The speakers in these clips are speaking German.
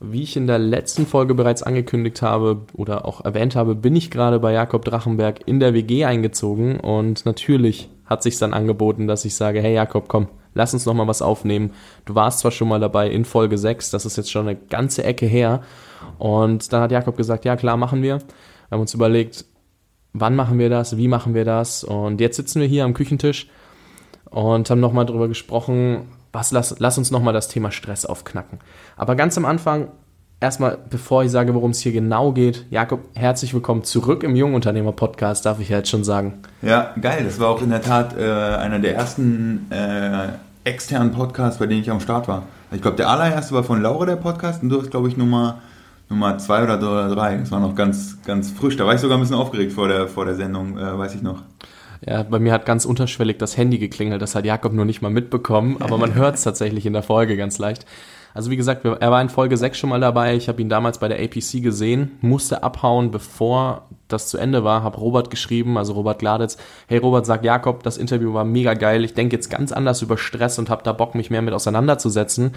Wie ich in der letzten Folge bereits angekündigt habe oder auch erwähnt habe, bin ich gerade bei Jakob Drachenberg in der WG eingezogen und natürlich hat sich dann angeboten, dass ich sage, hey Jakob, komm, lass uns noch mal was aufnehmen. Du warst zwar schon mal dabei in Folge 6, das ist jetzt schon eine ganze Ecke her und dann hat Jakob gesagt, ja klar, machen wir. Wir haben uns überlegt, wann machen wir das, wie machen wir das und jetzt sitzen wir hier am Küchentisch und haben nochmal darüber gesprochen, was, lass, lass uns nochmal das Thema Stress aufknacken. Aber ganz am Anfang, erstmal, bevor ich sage, worum es hier genau geht, Jakob, herzlich willkommen zurück im Jungunternehmer-Podcast, darf ich ja jetzt schon sagen. Ja, geil. Das war auch in der Tat äh, einer der ersten äh, externen Podcasts, bei denen ich am Start war. Ich glaube, der allererste war von Laura, der Podcast, und du hast, glaube ich, Nummer, Nummer zwei oder drei. Das war noch ganz, ganz frisch. Da war ich sogar ein bisschen aufgeregt vor der, vor der Sendung, äh, weiß ich noch. Ja, bei mir hat ganz unterschwellig das Handy geklingelt. Das hat Jakob nur nicht mal mitbekommen, aber man hört es tatsächlich in der Folge ganz leicht. Also wie gesagt, er war in Folge 6 schon mal dabei. Ich habe ihn damals bei der APC gesehen, musste abhauen, bevor das zu Ende war. Habe Robert geschrieben, also Robert Gladitz. Hey Robert, sagt Jakob, das Interview war mega geil. Ich denke jetzt ganz anders über Stress und habe da Bock, mich mehr mit auseinanderzusetzen.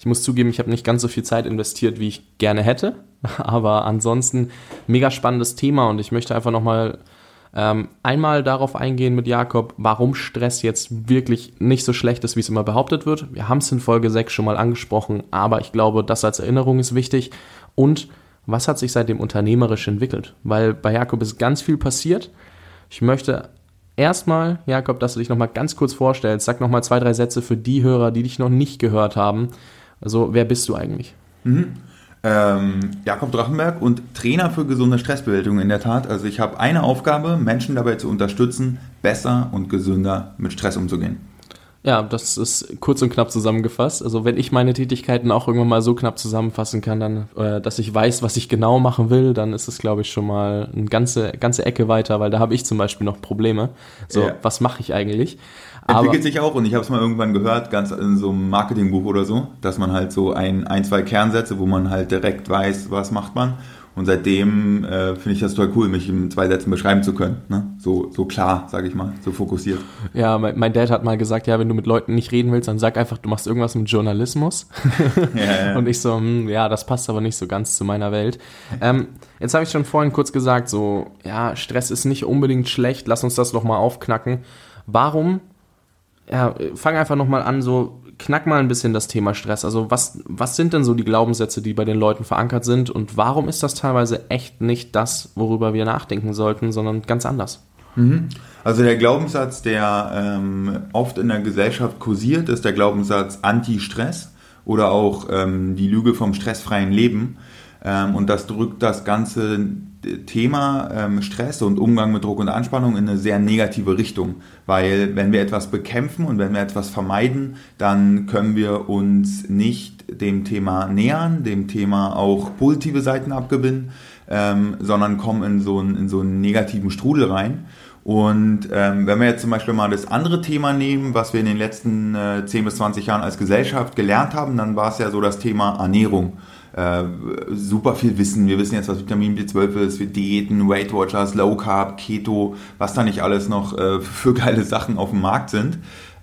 Ich muss zugeben, ich habe nicht ganz so viel Zeit investiert, wie ich gerne hätte. Aber ansonsten mega spannendes Thema und ich möchte einfach nochmal mal ähm, einmal darauf eingehen mit Jakob, warum Stress jetzt wirklich nicht so schlecht ist, wie es immer behauptet wird. Wir haben es in Folge 6 schon mal angesprochen, aber ich glaube, das als Erinnerung ist wichtig. Und was hat sich seitdem unternehmerisch entwickelt? Weil bei Jakob ist ganz viel passiert. Ich möchte erstmal, Jakob, dass du dich nochmal ganz kurz vorstellst. Sag nochmal zwei, drei Sätze für die Hörer, die dich noch nicht gehört haben. Also, wer bist du eigentlich? Mhm ähm, Jakob Drachenberg und Trainer für gesunde Stressbewältigung in der Tat. Also ich habe eine Aufgabe, Menschen dabei zu unterstützen, besser und gesünder mit Stress umzugehen. Ja, das ist kurz und knapp zusammengefasst. Also wenn ich meine Tätigkeiten auch irgendwann mal so knapp zusammenfassen kann, dann, äh, dass ich weiß, was ich genau machen will, dann ist es, glaube ich, schon mal eine ganze, ganze Ecke weiter, weil da habe ich zum Beispiel noch Probleme. So, ja. was mache ich eigentlich? Entwickelt sich auch und ich habe es mal irgendwann gehört, ganz in so einem Marketingbuch oder so, dass man halt so ein, ein, zwei Kernsätze, wo man halt direkt weiß, was macht man. Und seitdem äh, finde ich das total cool, mich in zwei Sätzen beschreiben zu können. Ne? So, so klar, sage ich mal, so fokussiert. Ja, mein, mein, Dad hat mal gesagt, ja, wenn du mit Leuten nicht reden willst, dann sag einfach, du machst irgendwas mit Journalismus. ja, ja. Und ich so, hm, ja, das passt aber nicht so ganz zu meiner Welt. Ähm, jetzt habe ich schon vorhin kurz gesagt, so, ja, Stress ist nicht unbedingt schlecht, lass uns das noch mal aufknacken. Warum ja, fang einfach nochmal an, so knack mal ein bisschen das Thema Stress. Also was, was sind denn so die Glaubenssätze, die bei den Leuten verankert sind und warum ist das teilweise echt nicht das, worüber wir nachdenken sollten, sondern ganz anders? Mhm. Also der Glaubenssatz, der ähm, oft in der Gesellschaft kursiert, ist der Glaubenssatz Anti-Stress oder auch ähm, die Lüge vom stressfreien Leben. Ähm, und das drückt das ganze Thema ähm, Stress und Umgang mit Druck und Anspannung in eine sehr negative Richtung. Weil wenn wir etwas bekämpfen und wenn wir etwas vermeiden, dann können wir uns nicht dem Thema nähern, dem Thema auch positive Seiten abgewinnen, ähm, sondern kommen in so, einen, in so einen negativen Strudel rein. Und ähm, wenn wir jetzt zum Beispiel mal das andere Thema nehmen, was wir in den letzten äh, 10 bis 20 Jahren als Gesellschaft gelernt haben, dann war es ja so das Thema Ernährung äh, super viel Wissen. Wir wissen jetzt, was Vitamin B12 ist, für Diäten, Weight Watchers, Low Carb, Keto, was da nicht alles noch äh, für geile Sachen auf dem Markt sind.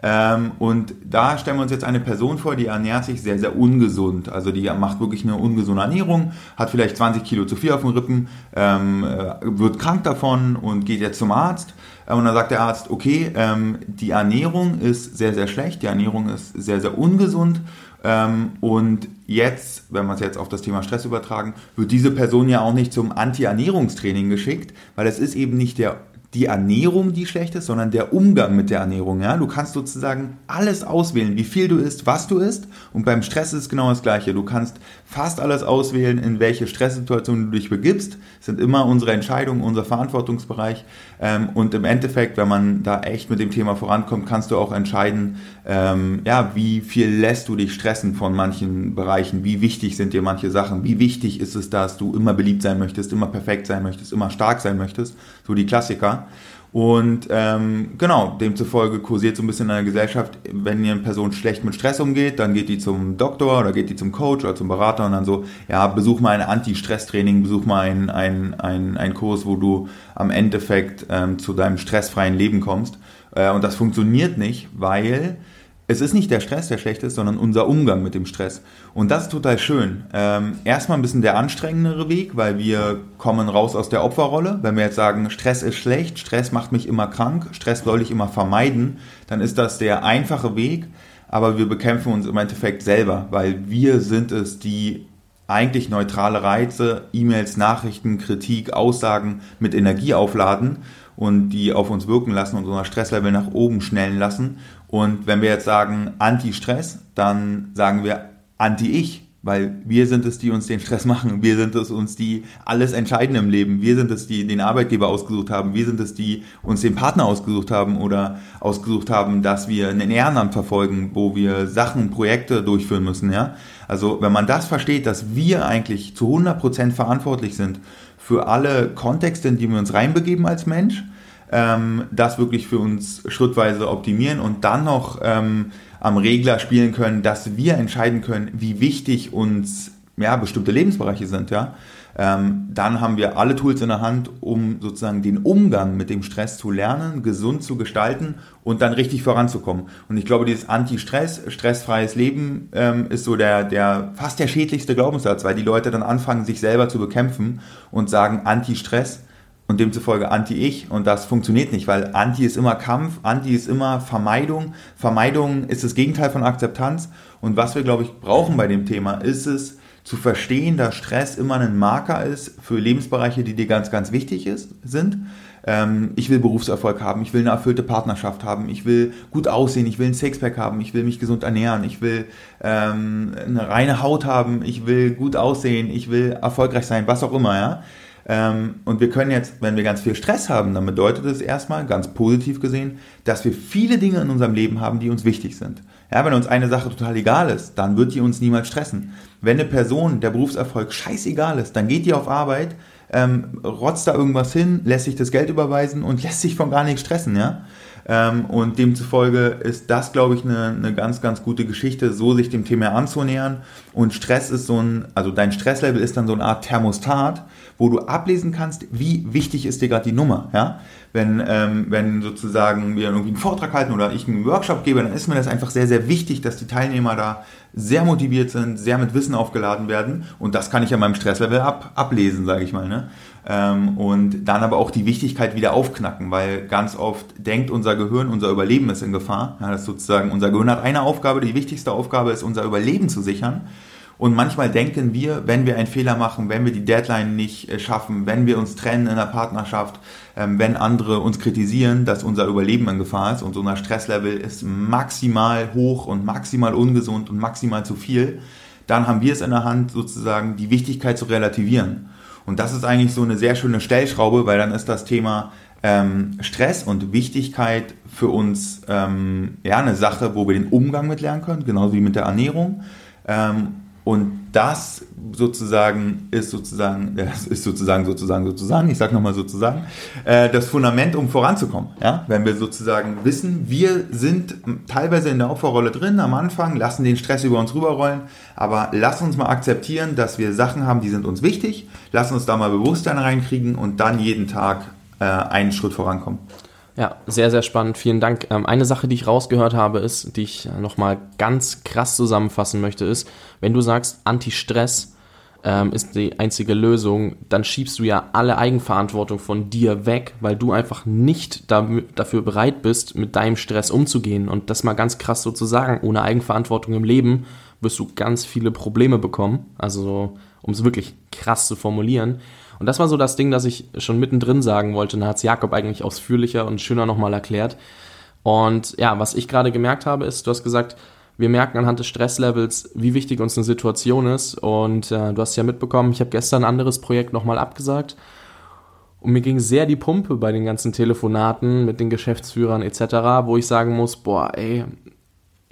Ähm, und da stellen wir uns jetzt eine Person vor, die ernährt sich sehr, sehr ungesund. Also die macht wirklich eine ungesunde Ernährung, hat vielleicht 20 Kilo zu viel auf den Rippen, ähm, äh, wird krank davon und geht jetzt zum Arzt. Äh, und dann sagt der Arzt, okay, ähm, die Ernährung ist sehr, sehr schlecht, die Ernährung ist sehr, sehr ungesund und jetzt, wenn wir es jetzt auf das Thema Stress übertragen, wird diese Person ja auch nicht zum Anti-Ernährungstraining geschickt, weil es ist eben nicht der die Ernährung, die schlecht ist, sondern der Umgang mit der Ernährung. Ja? Du kannst sozusagen alles auswählen, wie viel du isst, was du isst. Und beim Stress ist es genau das Gleiche. Du kannst fast alles auswählen, in welche Stresssituation du dich begibst. Das sind immer unsere Entscheidungen, unser Verantwortungsbereich. Ähm, und im Endeffekt, wenn man da echt mit dem Thema vorankommt, kannst du auch entscheiden, ähm, ja, wie viel lässt du dich stressen von manchen Bereichen, wie wichtig sind dir manche Sachen, wie wichtig ist es, dass du immer beliebt sein möchtest, immer perfekt sein möchtest, immer stark sein möchtest, so die Klassiker. Und ähm, genau, demzufolge kursiert so ein bisschen in der Gesellschaft, wenn eine Person schlecht mit Stress umgeht, dann geht die zum Doktor oder geht die zum Coach oder zum Berater und dann so, ja, besuch mal ein Anti-Stress-Training, besuch mal einen ein, ein, Kurs, wo du am Endeffekt ähm, zu deinem stressfreien Leben kommst. Äh, und das funktioniert nicht, weil es ist nicht der Stress, der schlecht ist, sondern unser Umgang mit dem Stress. Und das ist total schön. Ähm, erstmal ein bisschen der anstrengendere Weg, weil wir kommen raus aus der Opferrolle. Wenn wir jetzt sagen, Stress ist schlecht, Stress macht mich immer krank, Stress soll ich immer vermeiden, dann ist das der einfache Weg. Aber wir bekämpfen uns im Endeffekt selber, weil wir sind es, die eigentlich neutrale Reize, E-Mails, Nachrichten, Kritik, Aussagen mit Energie aufladen und die auf uns wirken lassen und unser Stresslevel nach oben schnellen lassen. Und wenn wir jetzt sagen Anti-Stress, dann sagen wir Anti-Ich, weil wir sind es, die uns den Stress machen. Wir sind es uns, die alles entscheiden im Leben. Wir sind es, die den Arbeitgeber ausgesucht haben. Wir sind es, die uns den Partner ausgesucht haben oder ausgesucht haben, dass wir ein Ehrenamt verfolgen, wo wir Sachen, Projekte durchführen müssen, ja. Also, wenn man das versteht, dass wir eigentlich zu 100 Prozent verantwortlich sind für alle Kontexte, in die wir uns reinbegeben als Mensch, ähm, das wirklich für uns schrittweise optimieren und dann noch ähm, am Regler spielen können, dass wir entscheiden können, wie wichtig uns ja, bestimmte Lebensbereiche sind, ja. Ähm, dann haben wir alle Tools in der Hand, um sozusagen den Umgang mit dem Stress zu lernen, gesund zu gestalten und dann richtig voranzukommen. Und ich glaube, dieses Anti-Stress, stressfreies Leben ähm, ist so der, der fast der schädlichste Glaubenssatz, weil die Leute dann anfangen, sich selber zu bekämpfen und sagen Anti-Stress und demzufolge Anti-Ich und das funktioniert nicht, weil Anti ist immer Kampf, Anti ist immer Vermeidung, Vermeidung ist das Gegenteil von Akzeptanz und was wir, glaube ich, brauchen bei dem Thema ist es, zu verstehen, dass Stress immer ein Marker ist für Lebensbereiche, die dir ganz, ganz wichtig ist, sind. Ähm, ich will Berufserfolg haben, ich will eine erfüllte Partnerschaft haben, ich will gut aussehen, ich will ein Sixpack haben, ich will mich gesund ernähren, ich will ähm, eine reine Haut haben, ich will gut aussehen, ich will erfolgreich sein, was auch immer, ja. Ähm, und wir können jetzt, wenn wir ganz viel Stress haben, dann bedeutet es erstmal, ganz positiv gesehen, dass wir viele Dinge in unserem Leben haben, die uns wichtig sind. Ja, wenn uns eine Sache total egal ist, dann wird die uns niemals stressen. Wenn eine Person, der Berufserfolg scheißegal ist, dann geht die auf Arbeit, ähm, rotzt da irgendwas hin, lässt sich das Geld überweisen und lässt sich von gar nichts stressen, ja. Ähm, und demzufolge ist das, glaube ich, eine, eine ganz, ganz gute Geschichte, so sich dem Thema anzunähern. Und Stress ist so ein, also dein Stresslevel ist dann so eine Art Thermostat, wo du ablesen kannst, wie wichtig ist dir gerade die Nummer. Ja? Wenn, ähm, wenn sozusagen wir irgendwie einen Vortrag halten oder ich einen Workshop gebe, dann ist mir das einfach sehr, sehr wichtig, dass die Teilnehmer da sehr motiviert sind, sehr mit Wissen aufgeladen werden. Und das kann ich an meinem Stresslevel ab, ablesen, sage ich mal. Ne? Ähm, und dann aber auch die Wichtigkeit wieder aufknacken, weil ganz oft denkt unser Gehirn, unser Überleben ist in Gefahr. Ja, das sozusagen, unser Gehirn hat eine Aufgabe, die wichtigste Aufgabe ist, unser Überleben zu sichern. Und manchmal denken wir, wenn wir einen Fehler machen, wenn wir die Deadline nicht äh, schaffen, wenn wir uns trennen in der Partnerschaft, ähm, wenn andere uns kritisieren, dass unser Überleben in Gefahr ist und unser Stresslevel ist maximal hoch und maximal ungesund und maximal zu viel, dann haben wir es in der Hand, sozusagen die Wichtigkeit zu relativieren. Und das ist eigentlich so eine sehr schöne Stellschraube, weil dann ist das Thema ähm, Stress und Wichtigkeit für uns ähm, ja eine Sache, wo wir den Umgang mit lernen können, genauso wie mit der Ernährung. Ähm, und das sozusagen ist sozusagen, das ist sozusagen, sozusagen, sozusagen, ich sage nochmal sozusagen, äh, das Fundament, um voranzukommen. Ja? Wenn wir sozusagen wissen, wir sind teilweise in der Opferrolle drin am Anfang, lassen den Stress über uns rüberrollen, aber lass uns mal akzeptieren, dass wir Sachen haben, die sind uns wichtig, lass uns da mal Bewusstsein reinkriegen und dann jeden Tag äh, einen Schritt vorankommen. Ja, sehr, sehr spannend. Vielen Dank. Ähm, eine Sache, die ich rausgehört habe, ist, die ich nochmal ganz krass zusammenfassen möchte, ist, wenn du sagst, Anti-Stress ähm, ist die einzige Lösung, dann schiebst du ja alle Eigenverantwortung von dir weg, weil du einfach nicht da, dafür bereit bist, mit deinem Stress umzugehen. Und das mal ganz krass so zu sagen, ohne Eigenverantwortung im Leben wirst du ganz viele Probleme bekommen. Also, um es wirklich krass zu formulieren. Und das war so das Ding, das ich schon mittendrin sagen wollte. Da hat es Jakob eigentlich ausführlicher und schöner nochmal erklärt. Und ja, was ich gerade gemerkt habe, ist, du hast gesagt, wir merken anhand des Stresslevels, wie wichtig uns eine Situation ist. Und äh, du hast ja mitbekommen, ich habe gestern ein anderes Projekt nochmal abgesagt. Und mir ging sehr die Pumpe bei den ganzen Telefonaten mit den Geschäftsführern etc., wo ich sagen muss, boah, ey,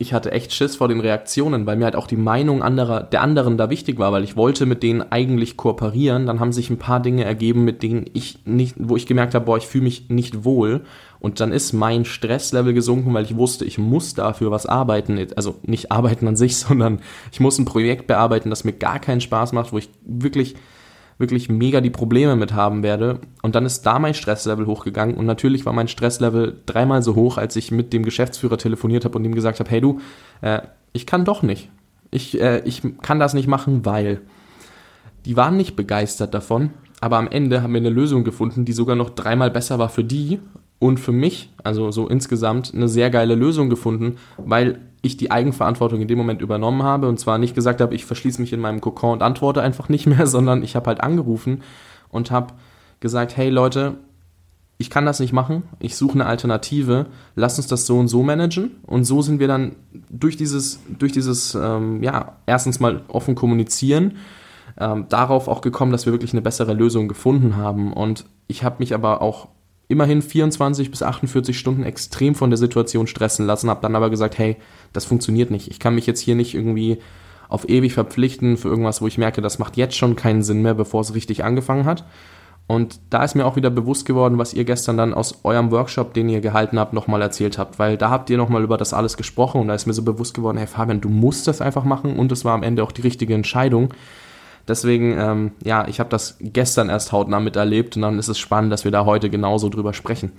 ich hatte echt Schiss vor den Reaktionen, weil mir halt auch die Meinung anderer, der anderen da wichtig war, weil ich wollte mit denen eigentlich kooperieren. Dann haben sich ein paar Dinge ergeben, mit denen ich nicht, wo ich gemerkt habe, boah, ich fühle mich nicht wohl. Und dann ist mein Stresslevel gesunken, weil ich wusste, ich muss dafür was arbeiten. Also nicht arbeiten an sich, sondern ich muss ein Projekt bearbeiten, das mir gar keinen Spaß macht, wo ich wirklich wirklich mega die Probleme mit haben werde. Und dann ist da mein Stresslevel hochgegangen und natürlich war mein Stresslevel dreimal so hoch, als ich mit dem Geschäftsführer telefoniert habe und ihm gesagt habe, hey du, äh, ich kann doch nicht. Ich, äh, ich kann das nicht machen, weil. Die waren nicht begeistert davon, aber am Ende haben wir eine Lösung gefunden, die sogar noch dreimal besser war für die und für mich, also so insgesamt, eine sehr geile Lösung gefunden, weil ich die Eigenverantwortung in dem Moment übernommen habe und zwar nicht gesagt habe, ich verschließe mich in meinem Kokon und antworte einfach nicht mehr, sondern ich habe halt angerufen und habe gesagt, hey Leute, ich kann das nicht machen, ich suche eine Alternative, lass uns das so und so managen. Und so sind wir dann durch dieses, durch dieses, ähm, ja, erstens mal offen kommunizieren, ähm, darauf auch gekommen, dass wir wirklich eine bessere Lösung gefunden haben. Und ich habe mich aber auch immerhin 24 bis 48 Stunden extrem von der Situation stressen lassen, habe dann aber gesagt, hey, das funktioniert nicht. Ich kann mich jetzt hier nicht irgendwie auf ewig verpflichten für irgendwas, wo ich merke, das macht jetzt schon keinen Sinn mehr, bevor es richtig angefangen hat. Und da ist mir auch wieder bewusst geworden, was ihr gestern dann aus eurem Workshop, den ihr gehalten habt, nochmal erzählt habt, weil da habt ihr nochmal über das alles gesprochen und da ist mir so bewusst geworden, hey Fabian, du musst das einfach machen und es war am Ende auch die richtige Entscheidung. Deswegen, ähm, ja, ich habe das gestern erst hautnah miterlebt und dann ist es spannend, dass wir da heute genauso drüber sprechen.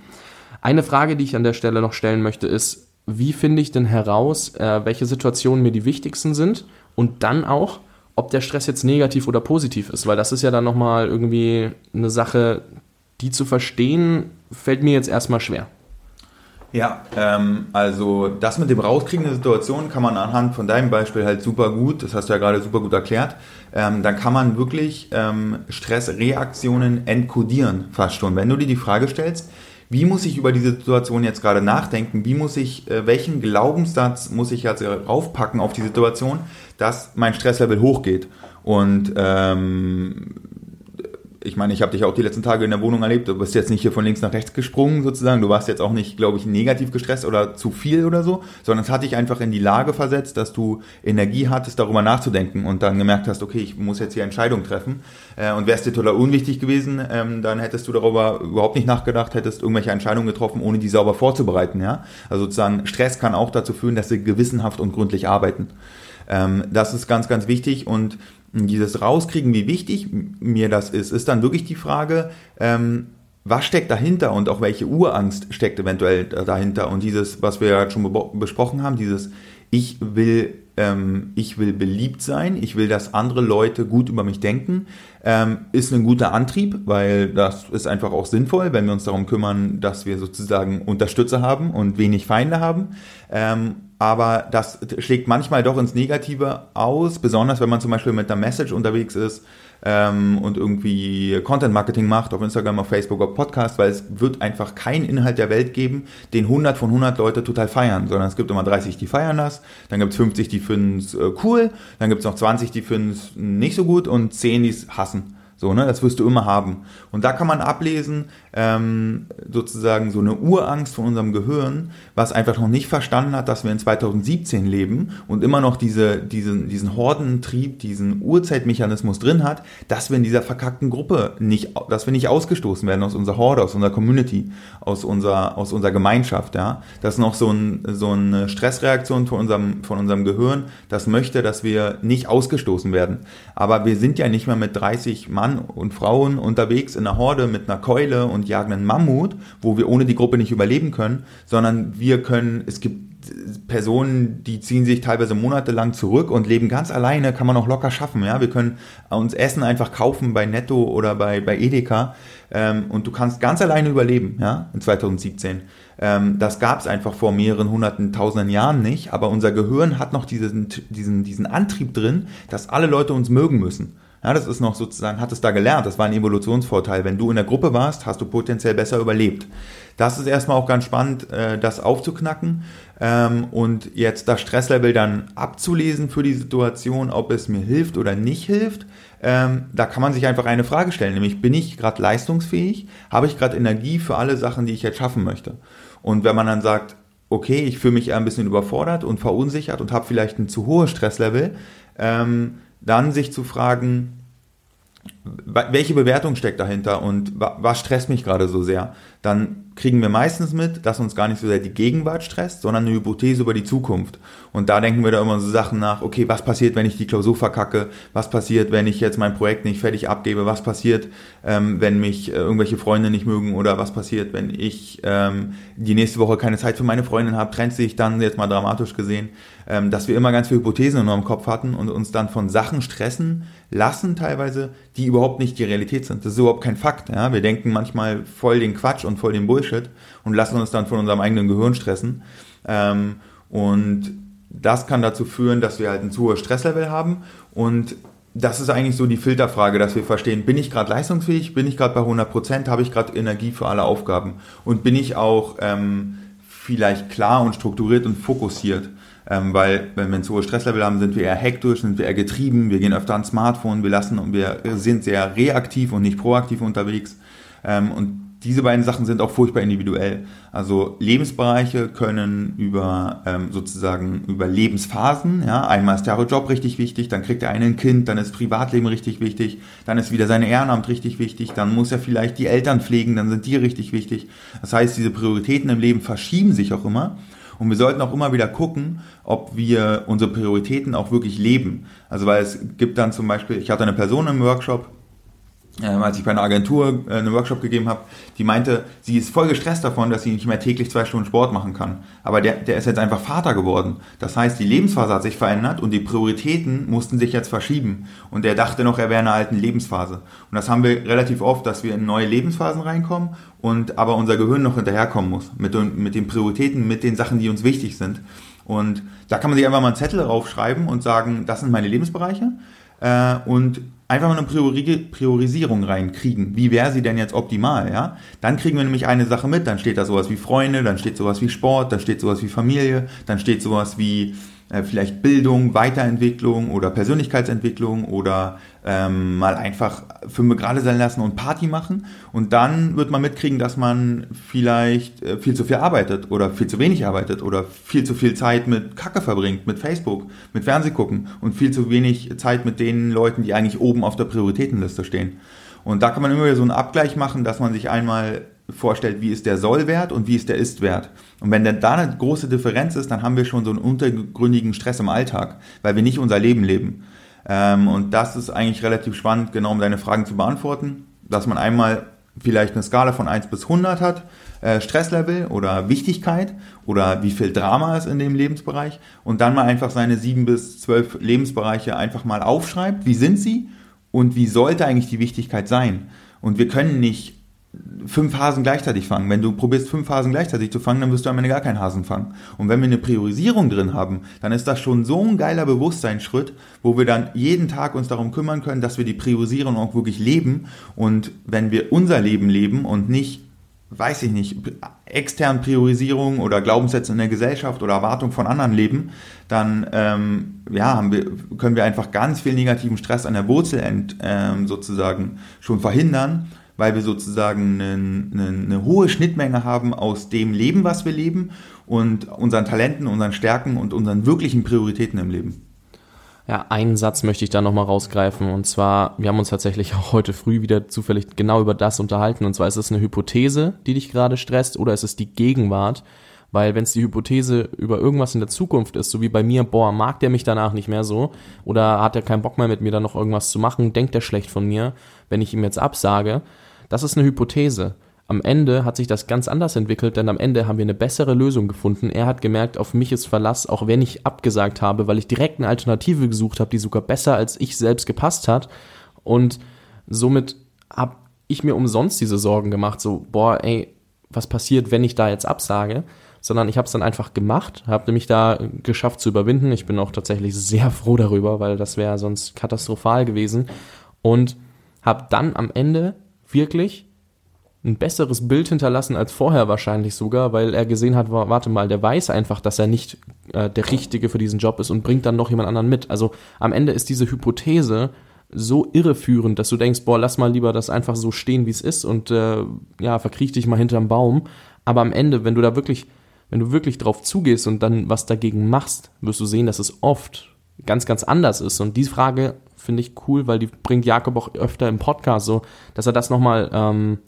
Eine Frage, die ich an der Stelle noch stellen möchte, ist, wie finde ich denn heraus, äh, welche Situationen mir die wichtigsten sind und dann auch, ob der Stress jetzt negativ oder positiv ist, weil das ist ja dann nochmal irgendwie eine Sache, die zu verstehen, fällt mir jetzt erstmal schwer. Ja, ähm, also das mit dem Rauskriegen der Situation kann man anhand von deinem Beispiel halt super gut, das hast du ja gerade super gut erklärt, ähm, dann kann man wirklich ähm, Stressreaktionen entkodieren fast schon. Wenn du dir die Frage stellst, wie muss ich über diese Situation jetzt gerade nachdenken? Wie muss ich, äh, welchen Glaubenssatz muss ich jetzt raufpacken auf die Situation, dass mein Stresslevel hochgeht? Und ähm, ich meine, ich habe dich auch die letzten Tage in der Wohnung erlebt. Du bist jetzt nicht hier von links nach rechts gesprungen sozusagen. Du warst jetzt auch nicht, glaube ich, negativ gestresst oder zu viel oder so, sondern es hat dich einfach in die Lage versetzt, dass du Energie hattest, darüber nachzudenken und dann gemerkt hast, okay, ich muss jetzt hier Entscheidungen treffen. Äh, und wäre es dir total unwichtig gewesen, ähm, dann hättest du darüber überhaupt nicht nachgedacht, hättest irgendwelche Entscheidungen getroffen, ohne die sauber vorzubereiten. Ja? Also sozusagen Stress kann auch dazu führen, dass sie gewissenhaft und gründlich arbeiten. Ähm, das ist ganz, ganz wichtig und dieses Rauskriegen, wie wichtig mir das ist, ist dann wirklich die Frage, ähm, was steckt dahinter und auch welche Urangst steckt eventuell dahinter. Und dieses, was wir ja schon besprochen haben, dieses ich will, ähm, ich will beliebt sein, ich will, dass andere Leute gut über mich denken, ähm, ist ein guter Antrieb, weil das ist einfach auch sinnvoll, wenn wir uns darum kümmern, dass wir sozusagen Unterstützer haben und wenig Feinde haben. Ähm, aber das schlägt manchmal doch ins Negative aus, besonders wenn man zum Beispiel mit einer Message unterwegs ist ähm, und irgendwie Content Marketing macht auf Instagram, auf Facebook, auf Podcast, weil es wird einfach keinen Inhalt der Welt geben, den 100 von 100 Leute total feiern, sondern es gibt immer 30, die feiern das, dann gibt es 50, die finden es äh, cool, dann gibt es noch 20, die finden es nicht so gut und 10, die es hassen. So, ne, das wirst du immer haben. Und da kann man ablesen, ähm, sozusagen so eine Urangst von unserem Gehirn, was einfach noch nicht verstanden hat, dass wir in 2017 leben und immer noch diese, diesen, diesen Hordentrieb, diesen Urzeitmechanismus drin hat, dass wir in dieser verkackten Gruppe nicht, dass wir nicht ausgestoßen werden aus unserer Horde, aus unserer Community, aus unserer, aus unserer Gemeinschaft, ja. Das ist noch so, ein, so eine Stressreaktion von unserem, von unserem Gehirn, das möchte, dass wir nicht ausgestoßen werden. Aber wir sind ja nicht mehr mit 30 Mann und Frauen unterwegs in einer Horde mit einer Keule und jagen einen Mammut, wo wir ohne die Gruppe nicht überleben können, sondern wir können, es gibt Personen, die ziehen sich teilweise monatelang zurück und leben ganz alleine, kann man auch locker schaffen. Ja, wir können uns Essen einfach kaufen bei Netto oder bei, bei Edeka ähm, und du kannst ganz alleine überleben. Ja, in 2017. Ähm, das gab es einfach vor mehreren hunderten, tausenden Jahren nicht. Aber unser Gehirn hat noch diesen, diesen, diesen Antrieb drin, dass alle Leute uns mögen müssen. Ja, das ist noch sozusagen, hat es da gelernt, das war ein Evolutionsvorteil. Wenn du in der Gruppe warst, hast du potenziell besser überlebt. Das ist erstmal auch ganz spannend, äh, das aufzuknacken ähm, und jetzt das Stresslevel dann abzulesen für die Situation, ob es mir hilft oder nicht hilft. Ähm, da kann man sich einfach eine Frage stellen, nämlich bin ich gerade leistungsfähig? Habe ich gerade Energie für alle Sachen, die ich jetzt schaffen möchte? Und wenn man dann sagt, okay, ich fühle mich ein bisschen überfordert und verunsichert und habe vielleicht ein zu hohes Stresslevel, ähm, dann sich zu fragen, welche Bewertung steckt dahinter und was stresst mich gerade so sehr? Dann kriegen wir meistens mit, dass uns gar nicht so sehr die Gegenwart stresst, sondern eine Hypothese über die Zukunft. Und da denken wir da immer so Sachen nach, okay, was passiert, wenn ich die Klausur verkacke? Was passiert, wenn ich jetzt mein Projekt nicht fertig abgebe? Was passiert, ähm, wenn mich äh, irgendwelche Freunde nicht mögen? Oder was passiert, wenn ich ähm, die nächste Woche keine Zeit für meine Freundin habe? Trennt sich dann, jetzt mal dramatisch gesehen, ähm, dass wir immer ganz viele Hypothesen in unserem Kopf hatten und uns dann von Sachen stressen lassen teilweise, die überhaupt nicht die Realität sind. Das ist überhaupt kein Fakt. Ja? Wir denken manchmal voll den Quatsch und voll den Bullshit und lassen uns dann von unserem eigenen Gehirn stressen. Ähm, und das kann dazu führen, dass wir halt ein zu hohes Stresslevel haben und das ist eigentlich so die Filterfrage, dass wir verstehen, bin ich gerade leistungsfähig, bin ich gerade bei 100 Prozent, habe ich gerade Energie für alle Aufgaben und bin ich auch ähm, vielleicht klar und strukturiert und fokussiert. Ähm, weil wenn wir ein hohes Stresslevel haben, sind wir eher hektisch, sind wir eher getrieben, wir gehen öfter ans Smartphone, wir lassen und wir sind sehr reaktiv und nicht proaktiv unterwegs. Ähm, und diese beiden Sachen sind auch furchtbar individuell. Also Lebensbereiche können über ähm, sozusagen über Lebensphasen, ja, einmal ist der Job richtig wichtig, dann kriegt er ein Kind, dann ist Privatleben richtig wichtig, dann ist wieder sein Ehrenamt richtig wichtig, dann muss er vielleicht die Eltern pflegen, dann sind die richtig wichtig. Das heißt, diese Prioritäten im Leben verschieben sich auch immer. Und wir sollten auch immer wieder gucken, ob wir unsere Prioritäten auch wirklich leben. Also weil es gibt dann zum Beispiel, ich hatte eine Person im Workshop, ähm, als ich bei einer Agentur äh, einen Workshop gegeben habe, die meinte, sie ist voll gestresst davon, dass sie nicht mehr täglich zwei Stunden Sport machen kann. Aber der, der ist jetzt einfach Vater geworden. Das heißt, die Lebensphase hat sich verändert und die Prioritäten mussten sich jetzt verschieben. Und er dachte noch, er wäre in einer alten Lebensphase. Und das haben wir relativ oft, dass wir in neue Lebensphasen reinkommen und aber unser Gehirn noch hinterherkommen muss mit, mit den Prioritäten, mit den Sachen, die uns wichtig sind. Und da kann man sich einfach mal einen Zettel draufschreiben und sagen, das sind meine Lebensbereiche. Äh, und einfach mal eine Priori Priorisierung reinkriegen. Wie wäre sie denn jetzt optimal, ja? Dann kriegen wir nämlich eine Sache mit, dann steht da sowas wie Freunde, dann steht sowas wie Sport, dann steht sowas wie Familie, dann steht sowas wie äh, vielleicht Bildung, Weiterentwicklung oder Persönlichkeitsentwicklung oder ähm, mal einfach Filme gerade sein lassen und Party machen. Und dann wird man mitkriegen, dass man vielleicht äh, viel zu viel arbeitet oder viel zu wenig arbeitet oder viel zu viel Zeit mit Kacke verbringt, mit Facebook, mit Fernsehgucken und viel zu wenig Zeit mit den Leuten, die eigentlich oben auf der Prioritätenliste stehen. Und da kann man immer wieder so einen Abgleich machen, dass man sich einmal vorstellt, wie ist der Sollwert und wie ist der Ist-Wert. Und wenn dann da eine große Differenz ist, dann haben wir schon so einen untergründigen Stress im Alltag, weil wir nicht unser Leben leben. Ähm, und das ist eigentlich relativ spannend, genau um deine Fragen zu beantworten, dass man einmal vielleicht eine Skala von 1 bis 100 hat, äh, Stresslevel oder Wichtigkeit oder wie viel Drama ist in dem Lebensbereich und dann mal einfach seine 7 bis 12 Lebensbereiche einfach mal aufschreibt, wie sind sie und wie sollte eigentlich die Wichtigkeit sein. Und wir können nicht fünf Hasen gleichzeitig fangen. Wenn du probierst, fünf Hasen gleichzeitig zu fangen, dann wirst du am Ende gar keinen Hasen fangen. Und wenn wir eine Priorisierung drin haben, dann ist das schon so ein geiler Bewusstseinsschritt, wo wir dann jeden Tag uns darum kümmern können, dass wir die Priorisierung auch wirklich leben. Und wenn wir unser Leben leben und nicht, weiß ich nicht, extern Priorisierung oder Glaubenssätze in der Gesellschaft oder Erwartung von anderen leben, dann ähm, ja, wir, können wir einfach ganz viel negativen Stress an der Wurzel ent, ähm, sozusagen schon verhindern weil wir sozusagen eine, eine, eine, hohe Schnittmenge haben aus dem Leben, was wir leben und unseren Talenten, unseren Stärken und unseren wirklichen Prioritäten im Leben. Ja, einen Satz möchte ich da nochmal rausgreifen. Und zwar, wir haben uns tatsächlich auch heute früh wieder zufällig genau über das unterhalten. Und zwar ist es eine Hypothese, die dich gerade stresst oder ist es die Gegenwart, weil wenn es die Hypothese über irgendwas in der Zukunft ist, so wie bei mir, boah, mag der mich danach nicht mehr so oder hat er keinen Bock mehr mit mir dann noch irgendwas zu machen, denkt er schlecht von mir, wenn ich ihm jetzt absage, das ist eine Hypothese. Am Ende hat sich das ganz anders entwickelt, denn am Ende haben wir eine bessere Lösung gefunden. Er hat gemerkt, auf mich ist Verlass, auch wenn ich abgesagt habe, weil ich direkt eine Alternative gesucht habe, die sogar besser als ich selbst gepasst hat. Und somit habe ich mir umsonst diese Sorgen gemacht, so, boah, ey, was passiert, wenn ich da jetzt absage? Sondern ich habe es dann einfach gemacht, habe mich da geschafft zu überwinden. Ich bin auch tatsächlich sehr froh darüber, weil das wäre sonst katastrophal gewesen. Und habe dann am Ende wirklich ein besseres Bild hinterlassen als vorher wahrscheinlich sogar, weil er gesehen hat, warte mal, der weiß einfach, dass er nicht äh, der Richtige für diesen Job ist und bringt dann noch jemand anderen mit. Also am Ende ist diese Hypothese so irreführend, dass du denkst, boah, lass mal lieber das einfach so stehen, wie es ist und äh, ja, verkriech dich mal hinterm Baum. Aber am Ende, wenn du da wirklich, wenn du wirklich drauf zugehst und dann was dagegen machst, wirst du sehen, dass es oft ganz, ganz anders ist. Und die Frage finde ich cool, weil die bringt Jakob auch öfter im Podcast so, dass er das nochmal ähm,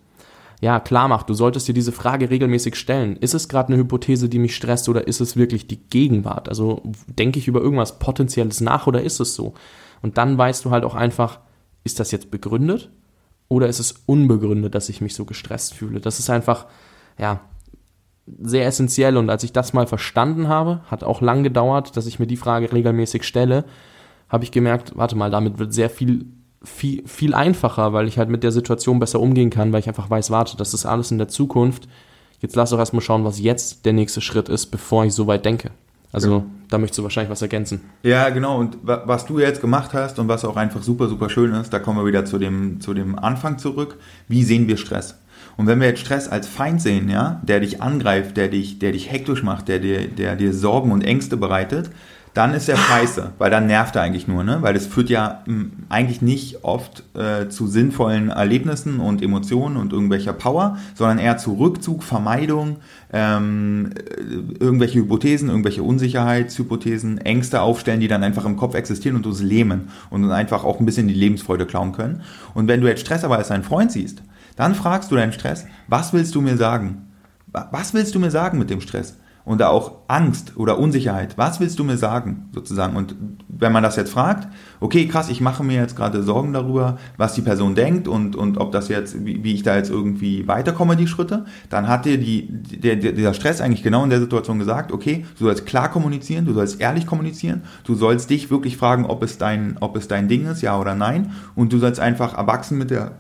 ja, klar macht, du solltest dir diese Frage regelmäßig stellen. Ist es gerade eine Hypothese, die mich stresst oder ist es wirklich die Gegenwart? Also denke ich über irgendwas Potenzielles nach oder ist es so? Und dann weißt du halt auch einfach, ist das jetzt begründet oder ist es unbegründet, dass ich mich so gestresst fühle? Das ist einfach, ja, sehr essentiell und als ich das mal verstanden habe, hat auch lang gedauert, dass ich mir die Frage regelmäßig stelle, habe ich gemerkt, warte mal, damit wird sehr viel viel, viel einfacher, weil ich halt mit der Situation besser umgehen kann, weil ich einfach weiß, warte, das ist alles in der Zukunft. Jetzt lass doch erstmal schauen, was jetzt der nächste Schritt ist, bevor ich so weit denke. Also ja. da möchtest du wahrscheinlich was ergänzen. Ja, genau. Und was du jetzt gemacht hast und was auch einfach super, super schön ist, da kommen wir wieder zu dem, zu dem Anfang zurück. Wie sehen wir Stress? Und wenn wir jetzt Stress als Feind sehen, ja, der dich angreift, der dich, der dich hektisch macht, der dir, der dir Sorgen und Ängste bereitet, dann ist er scheiße, weil dann nervt er eigentlich nur, ne? Weil das führt ja hm, eigentlich nicht oft äh, zu sinnvollen Erlebnissen und Emotionen und irgendwelcher Power, sondern eher zu Rückzug, Vermeidung, ähm, äh, irgendwelche Hypothesen, irgendwelche Unsicherheitshypothesen, Ängste aufstellen, die dann einfach im Kopf existieren und uns lähmen und uns einfach auch ein bisschen die Lebensfreude klauen können. Und wenn du jetzt Stress aber als deinen Freund siehst, dann fragst du deinen Stress, was willst du mir sagen? Was willst du mir sagen mit dem Stress? Und da auch Angst oder Unsicherheit. Was willst du mir sagen, sozusagen? Und wenn man das jetzt fragt, okay, krass, ich mache mir jetzt gerade Sorgen darüber, was die Person denkt und, und ob das jetzt, wie, wie ich da jetzt irgendwie weiterkomme, die Schritte, dann hat dir die, der, dieser Stress eigentlich genau in der Situation gesagt, okay, du sollst klar kommunizieren, du sollst ehrlich kommunizieren, du sollst dich wirklich fragen, ob es dein, ob es dein Ding ist, ja oder nein, und du sollst einfach erwachsen mit der,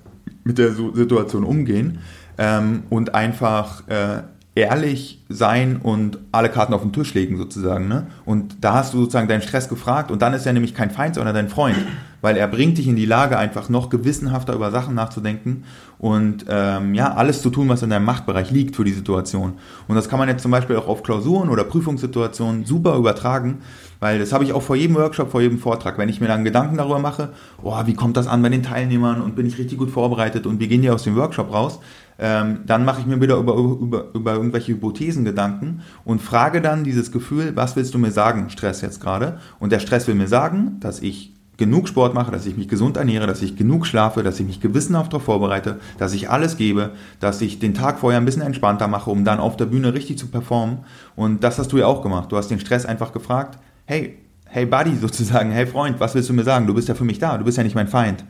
mit der Situation umgehen ähm, und einfach äh, ehrlich sein und alle Karten auf den Tisch legen sozusagen. Ne? Und da hast du sozusagen deinen Stress gefragt und dann ist er nämlich kein Feind, sondern dein Freund, weil er bringt dich in die Lage, einfach noch gewissenhafter über Sachen nachzudenken und ähm, ja, alles zu tun, was in deinem Machtbereich liegt für die Situation. Und das kann man jetzt zum Beispiel auch auf Klausuren oder Prüfungssituationen super übertragen, weil das habe ich auch vor jedem Workshop, vor jedem Vortrag. Wenn ich mir dann Gedanken darüber mache, oh, wie kommt das an bei den Teilnehmern und bin ich richtig gut vorbereitet und wie gehen die aus dem Workshop raus, ähm, dann mache ich mir wieder über, über, über irgendwelche Hypothesen Gedanken und frage dann dieses Gefühl, was willst du mir sagen, Stress jetzt gerade? Und der Stress will mir sagen, dass ich genug Sport mache, dass ich mich gesund ernähre, dass ich genug schlafe, dass ich mich gewissenhaft darauf vorbereite, dass ich alles gebe, dass ich den Tag vorher ein bisschen entspannter mache, um dann auf der Bühne richtig zu performen. Und das hast du ja auch gemacht. Du hast den Stress einfach gefragt, hey, hey Buddy sozusagen, hey Freund, was willst du mir sagen? Du bist ja für mich da, du bist ja nicht mein Feind.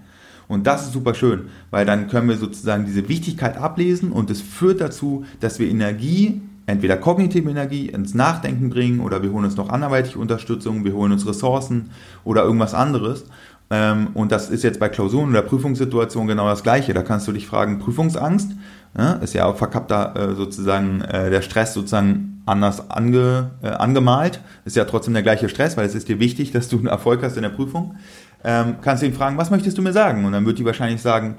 Und das ist super schön, weil dann können wir sozusagen diese Wichtigkeit ablesen und es führt dazu, dass wir Energie, entweder kognitive Energie ins Nachdenken bringen oder wir holen uns noch anderweitige Unterstützung, wir holen uns Ressourcen oder irgendwas anderes. Ähm, und das ist jetzt bei Klausuren oder Prüfungssituationen genau das Gleiche. Da kannst du dich fragen, Prüfungsangst, ist ja auch verkappter äh, sozusagen äh, der Stress sozusagen anders ange, äh, angemalt. Ist ja trotzdem der gleiche Stress, weil es ist dir wichtig, dass du einen Erfolg hast in der Prüfung ähm, kannst du ihn fragen, was möchtest du mir sagen? Und dann wird die wahrscheinlich sagen,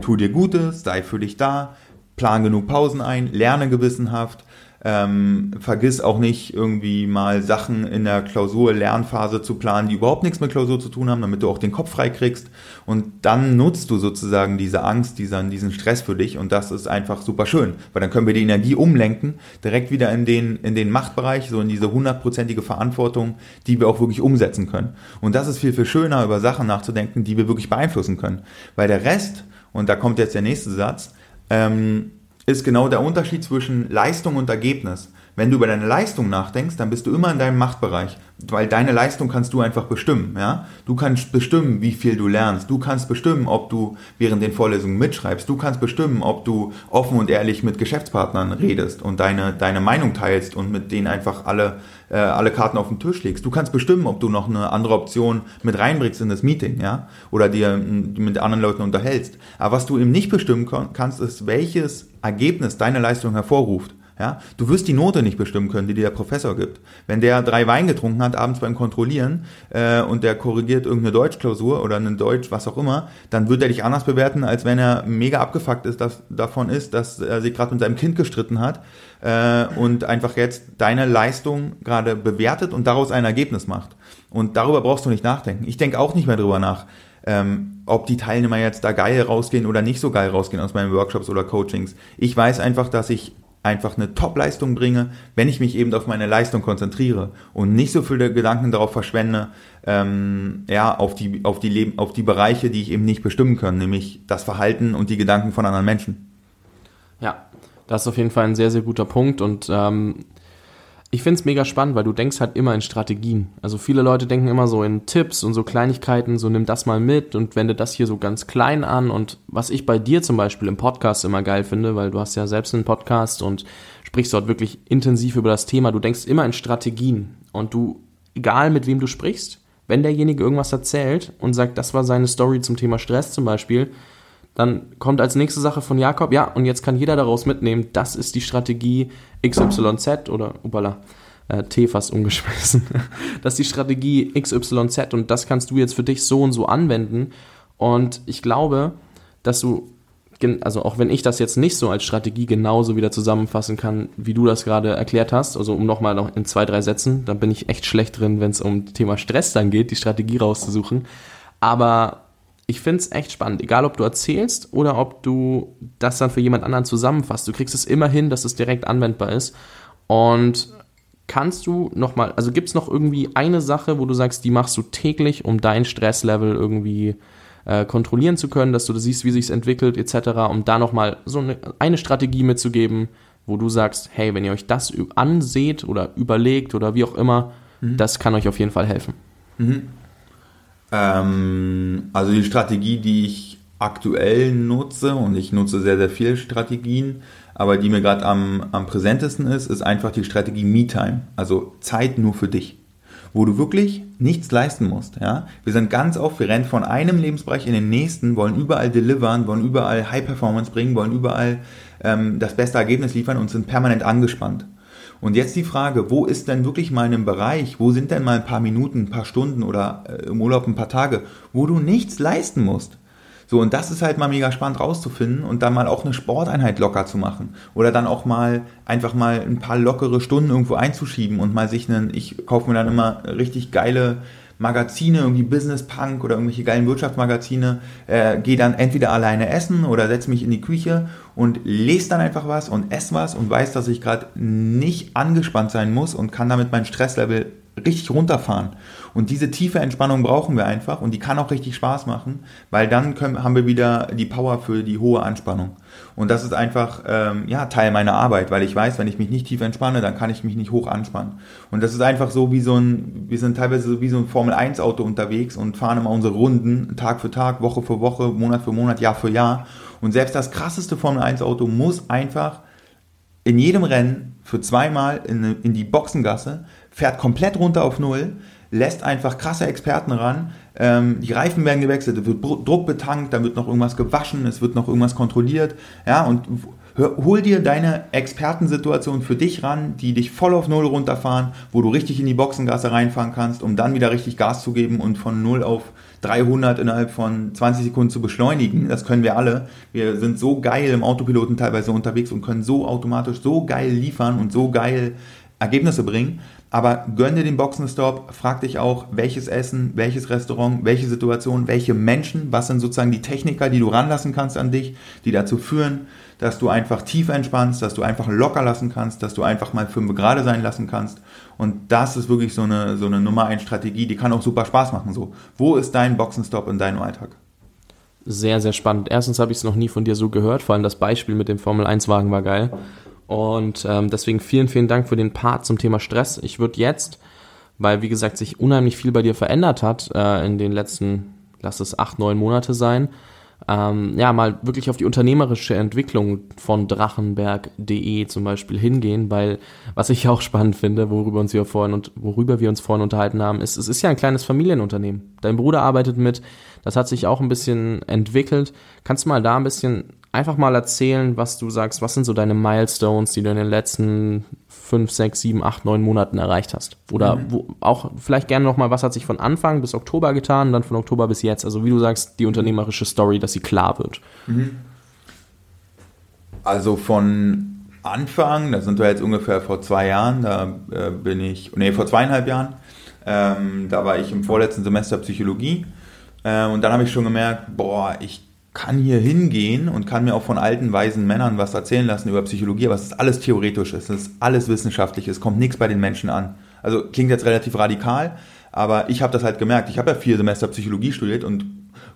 tu dir Gutes, sei für dich da, plan genug Pausen ein, lerne gewissenhaft, ähm, vergiss auch nicht irgendwie mal Sachen in der Klausur-Lernphase zu planen, die überhaupt nichts mit Klausur zu tun haben, damit du auch den Kopf frei kriegst. Und dann nutzt du sozusagen diese Angst, diesen, diesen Stress für dich. Und das ist einfach super schön, weil dann können wir die Energie umlenken, direkt wieder in den, in den Machtbereich, so in diese hundertprozentige Verantwortung, die wir auch wirklich umsetzen können. Und das ist viel, viel schöner, über Sachen nachzudenken, die wir wirklich beeinflussen können. Weil der Rest, und da kommt jetzt der nächste Satz, ähm, ist genau der Unterschied zwischen Leistung und Ergebnis. Wenn du über deine Leistung nachdenkst, dann bist du immer in deinem Machtbereich, weil deine Leistung kannst du einfach bestimmen. Ja? Du kannst bestimmen, wie viel du lernst. Du kannst bestimmen, ob du während den Vorlesungen mitschreibst. Du kannst bestimmen, ob du offen und ehrlich mit Geschäftspartnern redest und deine, deine Meinung teilst und mit denen einfach alle, äh, alle Karten auf den Tisch legst. Du kannst bestimmen, ob du noch eine andere Option mit reinbringst in das Meeting, ja, oder dir mit anderen Leuten unterhältst. Aber was du eben nicht bestimmen kannst, ist, welches Ergebnis deine Leistung hervorruft. Ja, du wirst die Note nicht bestimmen können, die dir der Professor gibt. Wenn der drei Wein getrunken hat abends beim Kontrollieren äh, und der korrigiert irgendeine Deutschklausur oder einen Deutsch, was auch immer, dann wird er dich anders bewerten, als wenn er mega abgefuckt ist, dass, davon ist, dass er sich gerade mit seinem Kind gestritten hat äh, und einfach jetzt deine Leistung gerade bewertet und daraus ein Ergebnis macht. Und darüber brauchst du nicht nachdenken. Ich denke auch nicht mehr drüber nach. Ähm, ob die Teilnehmer jetzt da geil rausgehen oder nicht so geil rausgehen aus meinen Workshops oder Coachings. Ich weiß einfach, dass ich einfach eine Top-Leistung bringe, wenn ich mich eben auf meine Leistung konzentriere und nicht so viele Gedanken darauf verschwende, ähm, ja, auf die, auf die Leben, auf die Bereiche, die ich eben nicht bestimmen kann, nämlich das Verhalten und die Gedanken von anderen Menschen. Ja, das ist auf jeden Fall ein sehr, sehr guter Punkt und ähm, ich finde es mega spannend, weil du denkst halt immer in Strategien. Also viele Leute denken immer so in Tipps und so Kleinigkeiten, so nimm das mal mit und wende das hier so ganz klein an. Und was ich bei dir zum Beispiel im Podcast immer geil finde, weil du hast ja selbst einen Podcast und sprichst dort wirklich intensiv über das Thema, du denkst immer in Strategien. Und du, egal mit wem du sprichst, wenn derjenige irgendwas erzählt und sagt, das war seine Story zum Thema Stress zum Beispiel, dann kommt als nächste Sache von Jakob, ja, und jetzt kann jeder daraus mitnehmen, das ist die Strategie XYZ oder, upala, äh, T fast umgeschmissen. das ist die Strategie XYZ und das kannst du jetzt für dich so und so anwenden. Und ich glaube, dass du, also auch wenn ich das jetzt nicht so als Strategie genauso wieder zusammenfassen kann, wie du das gerade erklärt hast, also um nochmal noch in zwei, drei Sätzen, dann bin ich echt schlecht drin, wenn es um Thema Stress dann geht, die Strategie rauszusuchen. Aber ich finde es echt spannend, egal ob du erzählst oder ob du das dann für jemand anderen zusammenfasst. Du kriegst es immer hin, dass es direkt anwendbar ist. Und kannst du nochmal, also gibt es noch irgendwie eine Sache, wo du sagst, die machst du täglich, um dein Stresslevel irgendwie äh, kontrollieren zu können, dass du siehst, wie sich es entwickelt, etc., um da nochmal so eine, eine Strategie mitzugeben, wo du sagst, hey, wenn ihr euch das anseht oder überlegt oder wie auch immer, mhm. das kann euch auf jeden Fall helfen. Mhm. Ähm, also die Strategie, die ich aktuell nutze, und ich nutze sehr, sehr viele Strategien, aber die mir gerade am, am präsentesten ist, ist einfach die Strategie Me-Time, also Zeit nur für dich wo du wirklich nichts leisten musst. Ja? Wir sind ganz oft, wir rennen von einem Lebensbereich in den nächsten, wollen überall delivern, wollen überall High Performance bringen, wollen überall ähm, das beste Ergebnis liefern und sind permanent angespannt. Und jetzt die Frage, wo ist denn wirklich mal ein Bereich, wo sind denn mal ein paar Minuten, ein paar Stunden oder äh, im Urlaub ein paar Tage, wo du nichts leisten musst? So, und das ist halt mal mega spannend rauszufinden und dann mal auch eine Sporteinheit locker zu machen. Oder dann auch mal einfach mal ein paar lockere Stunden irgendwo einzuschieben und mal sich einen, ich kaufe mir dann immer richtig geile Magazine, irgendwie Business Punk oder irgendwelche geilen Wirtschaftsmagazine, äh, gehe dann entweder alleine essen oder setze mich in die Küche und lese dann einfach was und esse was und weiß, dass ich gerade nicht angespannt sein muss und kann damit mein Stresslevel richtig runterfahren. Und diese tiefe Entspannung brauchen wir einfach und die kann auch richtig Spaß machen, weil dann können, haben wir wieder die Power für die hohe Anspannung. Und das ist einfach ähm, ja, Teil meiner Arbeit, weil ich weiß, wenn ich mich nicht tief entspanne, dann kann ich mich nicht hoch anspannen. Und das ist einfach so wie so ein, wir sind teilweise so wie so ein Formel-1-Auto unterwegs und fahren immer unsere Runden Tag für Tag, Woche für Woche, Monat für Monat, Jahr für Jahr. Und selbst das krasseste Formel-1-Auto muss einfach in jedem Rennen für zweimal in, in die Boxengasse, fährt komplett runter auf Null, lässt einfach krasse Experten ran. Ähm, die Reifen werden gewechselt, es wird Druck betankt, dann wird noch irgendwas gewaschen, es wird noch irgendwas kontrolliert. Ja, und hol dir deine Expertensituation für dich ran, die dich voll auf Null runterfahren, wo du richtig in die Boxengasse reinfahren kannst, um dann wieder richtig Gas zu geben und von Null auf 300 innerhalb von 20 Sekunden zu beschleunigen. Das können wir alle. Wir sind so geil im Autopiloten teilweise unterwegs und können so automatisch so geil liefern und so geil Ergebnisse bringen. Aber gönn dir den Boxenstopp, frag dich auch, welches Essen, welches Restaurant, welche Situation, welche Menschen, was sind sozusagen die Techniker, die du ranlassen kannst an dich, die dazu führen, dass du einfach tief entspannst, dass du einfach locker lassen kannst, dass du einfach mal fünf gerade sein lassen kannst. Und das ist wirklich so eine, so eine Nummer 1 Strategie, die kann auch super Spaß machen. So, wo ist dein Boxenstopp in deinem Alltag? Sehr, sehr spannend. Erstens habe ich es noch nie von dir so gehört, vor allem das Beispiel mit dem Formel 1 Wagen war geil. Und ähm, deswegen vielen, vielen Dank für den Part zum Thema Stress. Ich würde jetzt, weil wie gesagt sich unheimlich viel bei dir verändert hat äh, in den letzten, lass es acht, neun Monate sein, ähm, ja, mal wirklich auf die unternehmerische Entwicklung von Drachenberg.de zum Beispiel hingehen, weil was ich auch spannend finde, worüber uns wir vorhin und worüber wir uns vorhin unterhalten haben, ist, es ist ja ein kleines Familienunternehmen. Dein Bruder arbeitet mit, das hat sich auch ein bisschen entwickelt. Kannst du mal da ein bisschen einfach mal erzählen, was du sagst, was sind so deine Milestones, die du in den letzten fünf, sechs, sieben, acht, neun Monaten erreicht hast? Oder mhm. wo, auch vielleicht gerne nochmal, was hat sich von Anfang bis Oktober getan, dann von Oktober bis jetzt? Also wie du sagst, die unternehmerische Story, dass sie klar wird. Mhm. Also von Anfang, da sind wir jetzt ungefähr vor zwei Jahren, da äh, bin ich, nee, vor zweieinhalb Jahren, ähm, da war ich im vorletzten Semester Psychologie äh, und dann habe ich schon gemerkt, boah, ich kann hier hingehen und kann mir auch von alten, weisen Männern was erzählen lassen über Psychologie, aber es ist alles theoretisch, es ist alles wissenschaftlich, es kommt nichts bei den Menschen an. Also klingt jetzt relativ radikal, aber ich habe das halt gemerkt. Ich habe ja vier Semester Psychologie studiert und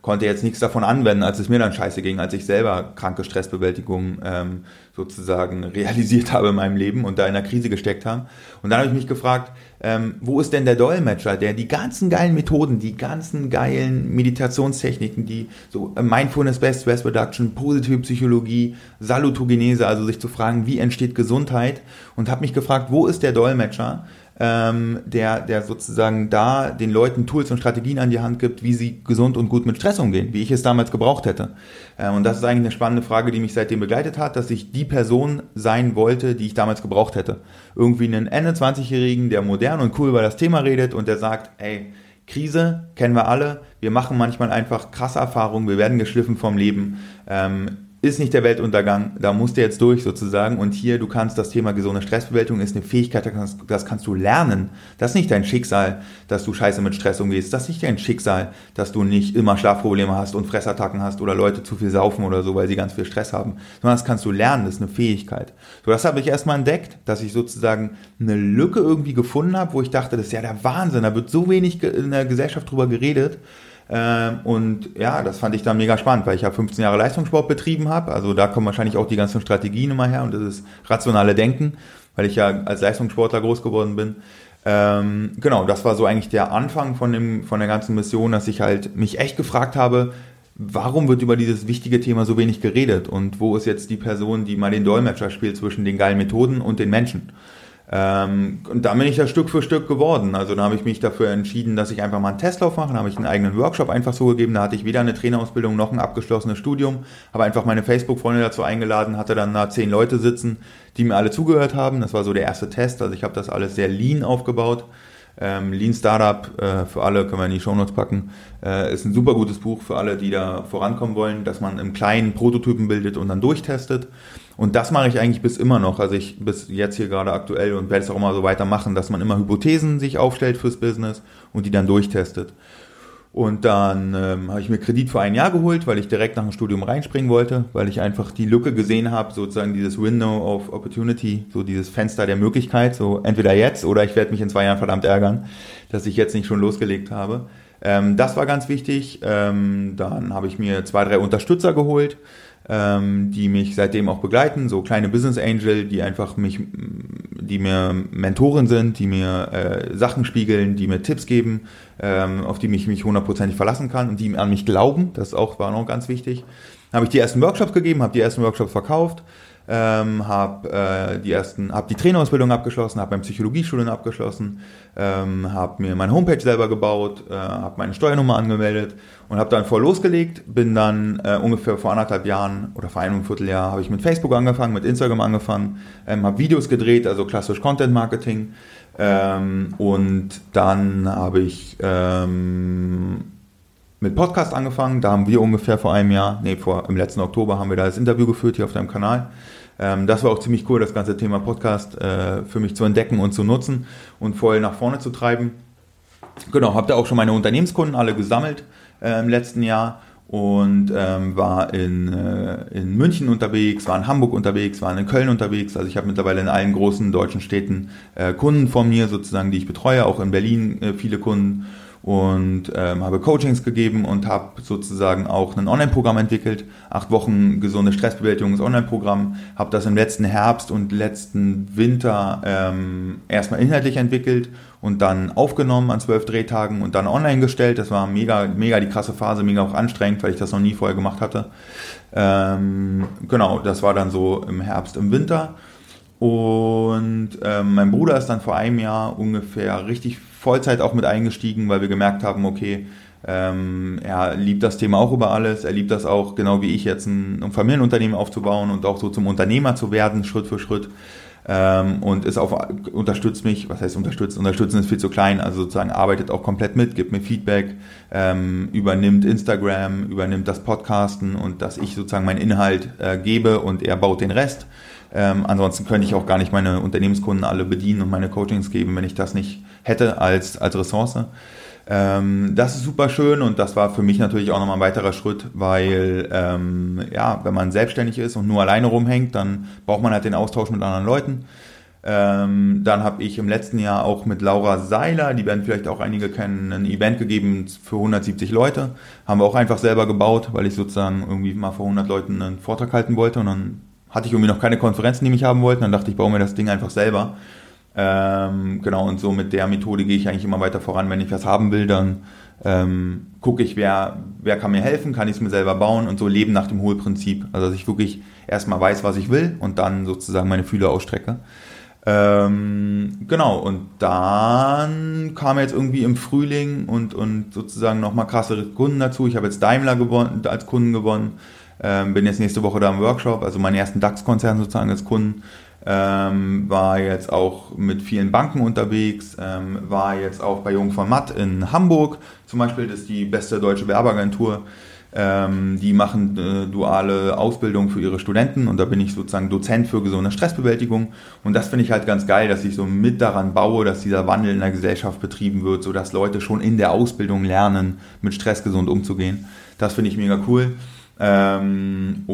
konnte jetzt nichts davon anwenden, als es mir dann scheiße ging, als ich selber kranke Stressbewältigung ähm, sozusagen realisiert habe in meinem Leben und da in der Krise gesteckt habe. Und dann habe ich mich gefragt, ähm, wo ist denn der Dolmetscher, der die ganzen geilen Methoden, die ganzen geilen Meditationstechniken, die so äh, Mindfulness, Best Stress Reduction, positive Psychologie, Salutogenese, also sich zu fragen, wie entsteht Gesundheit und habe mich gefragt, wo ist der Dolmetscher, ähm, der, der sozusagen da den Leuten Tools und Strategien an die Hand gibt, wie sie gesund und gut mit Stress umgehen, wie ich es damals gebraucht hätte. Ähm, und das ist eigentlich eine spannende Frage, die mich seitdem begleitet hat, dass ich die Person sein wollte, die ich damals gebraucht hätte. Irgendwie einen Ende 20-Jährigen, der modern und cool über das Thema redet und der sagt, ey, Krise kennen wir alle. Wir machen manchmal einfach krasse Erfahrungen. Wir werden geschliffen vom Leben. Ähm, ist nicht der Weltuntergang, da musst du jetzt durch sozusagen. Und hier, du kannst das Thema gesunde Stressbewältigung ist eine Fähigkeit, das kannst, das kannst du lernen. Das ist nicht dein Schicksal, dass du scheiße mit Stress umgehst. Das ist nicht dein Schicksal, dass du nicht immer Schlafprobleme hast und Fressattacken hast oder Leute zu viel saufen oder so, weil sie ganz viel Stress haben. Sondern das kannst du lernen, das ist eine Fähigkeit. So, das habe ich erstmal entdeckt, dass ich sozusagen eine Lücke irgendwie gefunden habe, wo ich dachte, das ist ja der Wahnsinn, da wird so wenig in der Gesellschaft drüber geredet. Ähm, und ja, das fand ich dann mega spannend, weil ich ja 15 Jahre Leistungssport betrieben habe. Also da kommen wahrscheinlich auch die ganzen Strategien immer her und das ist rationale Denken, weil ich ja als Leistungssportler groß geworden bin. Ähm, genau, das war so eigentlich der Anfang von, dem, von der ganzen Mission, dass ich halt mich echt gefragt habe, warum wird über dieses wichtige Thema so wenig geredet und wo ist jetzt die Person, die mal den Dolmetscher spielt zwischen den geilen Methoden und den Menschen? Ähm, und da bin ich ja Stück für Stück geworden. Also da habe ich mich dafür entschieden, dass ich einfach mal einen Testlauf mache. Da habe ich einen eigenen Workshop einfach so gegeben. Da hatte ich weder eine Trainerausbildung noch ein abgeschlossenes Studium. Habe einfach meine Facebook-Freunde dazu eingeladen, hatte dann da zehn Leute sitzen, die mir alle zugehört haben. Das war so der erste Test. Also ich habe das alles sehr lean aufgebaut. Ähm, Lean Startup äh, für alle, können wir in die Shownotes packen, äh, ist ein super gutes Buch für alle, die da vorankommen wollen, dass man im kleinen Prototypen bildet und dann durchtestet. Und das mache ich eigentlich bis immer noch. Also ich bis jetzt hier gerade aktuell und werde es auch immer so weitermachen, dass man immer Hypothesen sich aufstellt fürs Business und die dann durchtestet. Und dann ähm, habe ich mir Kredit für ein Jahr geholt, weil ich direkt nach dem Studium reinspringen wollte, weil ich einfach die Lücke gesehen habe, sozusagen dieses Window of Opportunity, so dieses Fenster der Möglichkeit, so entweder jetzt oder ich werde mich in zwei Jahren verdammt ärgern, dass ich jetzt nicht schon losgelegt habe. Ähm, das war ganz wichtig. Ähm, dann habe ich mir zwei, drei Unterstützer geholt ähm, die mich seitdem auch begleiten, so kleine Business Angel, die einfach mich, die mir Mentoren sind, die mir äh, Sachen spiegeln, die mir Tipps geben, ähm, auf die mich mich hundertprozentig verlassen kann und die an mich glauben. Das auch war noch ganz wichtig. Dann habe ich die ersten Workshops gegeben, habe die ersten Workshops verkauft ähm, habe äh, die ersten, habe die Trainerausbildung abgeschlossen, habe mein Psychologiestudium abgeschlossen, ähm, habe mir meine Homepage selber gebaut, äh, habe meine Steuernummer angemeldet und habe dann voll losgelegt. Bin dann äh, ungefähr vor anderthalb Jahren oder vor einem Vierteljahr habe ich mit Facebook angefangen, mit Instagram angefangen, ähm, habe Videos gedreht, also klassisch Content Marketing. Ähm, und dann habe ich ähm, mit Podcast angefangen. Da haben wir ungefähr vor einem Jahr, nee, vor im letzten Oktober haben wir da das Interview geführt hier auf deinem Kanal. Ähm, das war auch ziemlich cool, das ganze Thema Podcast äh, für mich zu entdecken und zu nutzen und voll nach vorne zu treiben. Genau, habe da auch schon meine Unternehmenskunden alle gesammelt äh, im letzten Jahr und ähm, war in, äh, in München unterwegs, war in Hamburg unterwegs, war in Köln unterwegs. Also ich habe mittlerweile in allen großen deutschen Städten äh, Kunden von mir sozusagen, die ich betreue, auch in Berlin äh, viele Kunden und ähm, habe Coachings gegeben und habe sozusagen auch ein Online-Programm entwickelt. Acht Wochen gesunde Stressbewältigungs-Online-Programm. Habe das im letzten Herbst und letzten Winter ähm, erstmal inhaltlich entwickelt und dann aufgenommen an zwölf Drehtagen und dann online gestellt. Das war mega, mega die krasse Phase, mega auch anstrengend, weil ich das noch nie vorher gemacht hatte. Ähm, genau, das war dann so im Herbst, im Winter. Und ähm, mein Bruder ist dann vor einem Jahr ungefähr richtig Vollzeit auch mit eingestiegen, weil wir gemerkt haben, okay, ähm, er liebt das Thema auch über alles. Er liebt das auch, genau wie ich jetzt, ein, ein Familienunternehmen aufzubauen und auch so zum Unternehmer zu werden, Schritt für Schritt. Ähm, und ist auch, unterstützt mich, was heißt unterstützt? Unterstützen ist viel zu klein, also sozusagen arbeitet auch komplett mit, gibt mir Feedback, ähm, übernimmt Instagram, übernimmt das Podcasten und dass ich sozusagen meinen Inhalt äh, gebe und er baut den Rest. Ähm, ansonsten könnte ich auch gar nicht meine Unternehmenskunden alle bedienen und meine Coachings geben, wenn ich das nicht hätte als, als Ressource. Ähm, das ist super schön und das war für mich natürlich auch nochmal ein weiterer Schritt, weil ähm, ja, wenn man selbstständig ist und nur alleine rumhängt, dann braucht man halt den Austausch mit anderen Leuten. Ähm, dann habe ich im letzten Jahr auch mit Laura Seiler, die werden vielleicht auch einige kennen, ein Event gegeben für 170 Leute. Haben wir auch einfach selber gebaut, weil ich sozusagen irgendwie mal vor 100 Leuten einen Vortrag halten wollte und dann hatte ich irgendwie noch keine Konferenzen, die mich haben wollten. Dann dachte ich, baue mir das Ding einfach selber. Ähm, genau, und so mit der Methode gehe ich eigentlich immer weiter voran. Wenn ich was haben will, dann ähm, gucke ich, wer, wer kann mir helfen, kann ich es mir selber bauen und so leben nach dem Hohlprinzip. Also dass ich wirklich erstmal weiß, was ich will und dann sozusagen meine Fühler ausstrecke. Ähm, genau, und dann kam jetzt irgendwie im Frühling und, und sozusagen nochmal krassere Kunden dazu. Ich habe jetzt Daimler gewonnen, als Kunden gewonnen, ähm, bin jetzt nächste Woche da im Workshop, also meinen ersten DAX-Konzern sozusagen als Kunden. Ähm, war jetzt auch mit vielen Banken unterwegs, ähm, war jetzt auch bei Jung von Matt in Hamburg zum Beispiel, das ist die beste deutsche Werbeagentur. Ähm, die machen äh, duale Ausbildung für ihre Studenten und da bin ich sozusagen Dozent für gesunde Stressbewältigung. Und das finde ich halt ganz geil, dass ich so mit daran baue, dass dieser Wandel in der Gesellschaft betrieben wird, sodass Leute schon in der Ausbildung lernen, mit Stress gesund umzugehen. Das finde ich mega cool. Ähm,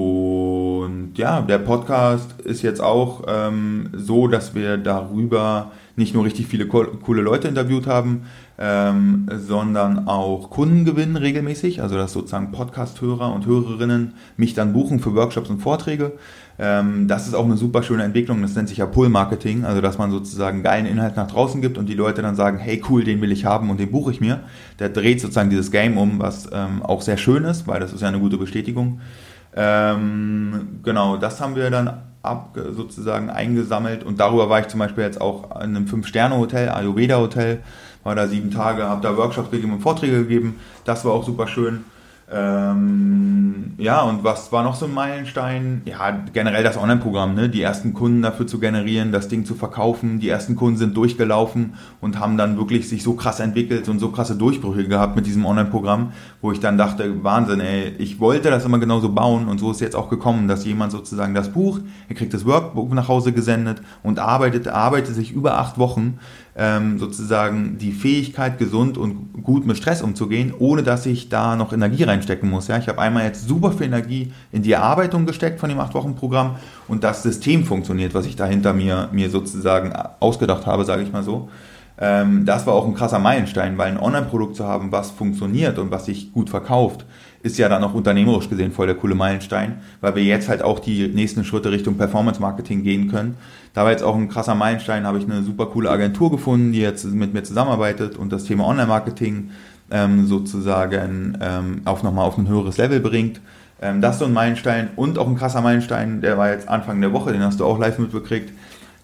und ja, der Podcast ist jetzt auch ähm, so, dass wir darüber nicht nur richtig viele co coole Leute interviewt haben, ähm, sondern auch Kunden gewinnen regelmäßig, also dass sozusagen Podcast-Hörer und Hörerinnen mich dann buchen für Workshops und Vorträge. Ähm, das ist auch eine super schöne Entwicklung, das nennt sich ja Pull-Marketing, also dass man sozusagen geilen Inhalt nach draußen gibt und die Leute dann sagen, hey cool, den will ich haben und den buche ich mir. Der dreht sozusagen dieses Game um, was ähm, auch sehr schön ist, weil das ist ja eine gute Bestätigung. Ähm, genau, das haben wir dann ab, sozusagen eingesammelt und darüber war ich zum Beispiel jetzt auch in einem Fünf-Sterne-Hotel, Ayurveda-Hotel, war da sieben Tage, habe da Workshops gegeben und Vorträge gegeben. Das war auch super schön. Ähm, ja, und was war noch so ein Meilenstein? Ja, generell das Online-Programm, ne? die ersten Kunden dafür zu generieren, das Ding zu verkaufen. Die ersten Kunden sind durchgelaufen und haben dann wirklich sich so krass entwickelt und so krasse Durchbrüche gehabt mit diesem Online-Programm, wo ich dann dachte, Wahnsinn, ey, ich wollte das immer genauso bauen und so ist jetzt auch gekommen, dass jemand sozusagen das Buch, er kriegt das Workbook nach Hause gesendet und arbeitet, arbeitet sich über acht Wochen ähm, sozusagen die Fähigkeit, gesund und gut mit Stress umzugehen, ohne dass ich da noch Energie reinstecken muss. Ja? Ich habe einmal jetzt super viel Energie in die Erarbeitung gesteckt von dem 8-Wochen-Programm und das System funktioniert, was ich dahinter mir, mir sozusagen ausgedacht habe, sage ich mal so. Ähm, das war auch ein krasser Meilenstein, weil ein Online-Produkt zu haben, was funktioniert und was sich gut verkauft, ist ja dann auch unternehmerisch gesehen voll der coole Meilenstein, weil wir jetzt halt auch die nächsten Schritte Richtung Performance Marketing gehen können. Da war jetzt auch ein krasser Meilenstein, habe ich eine super coole Agentur gefunden, die jetzt mit mir zusammenarbeitet und das Thema Online-Marketing ähm, sozusagen ähm, auf nochmal auf ein höheres Level bringt. Ähm, das ist so ein Meilenstein und auch ein krasser Meilenstein, der war jetzt Anfang der Woche, den hast du auch live mitbekriegt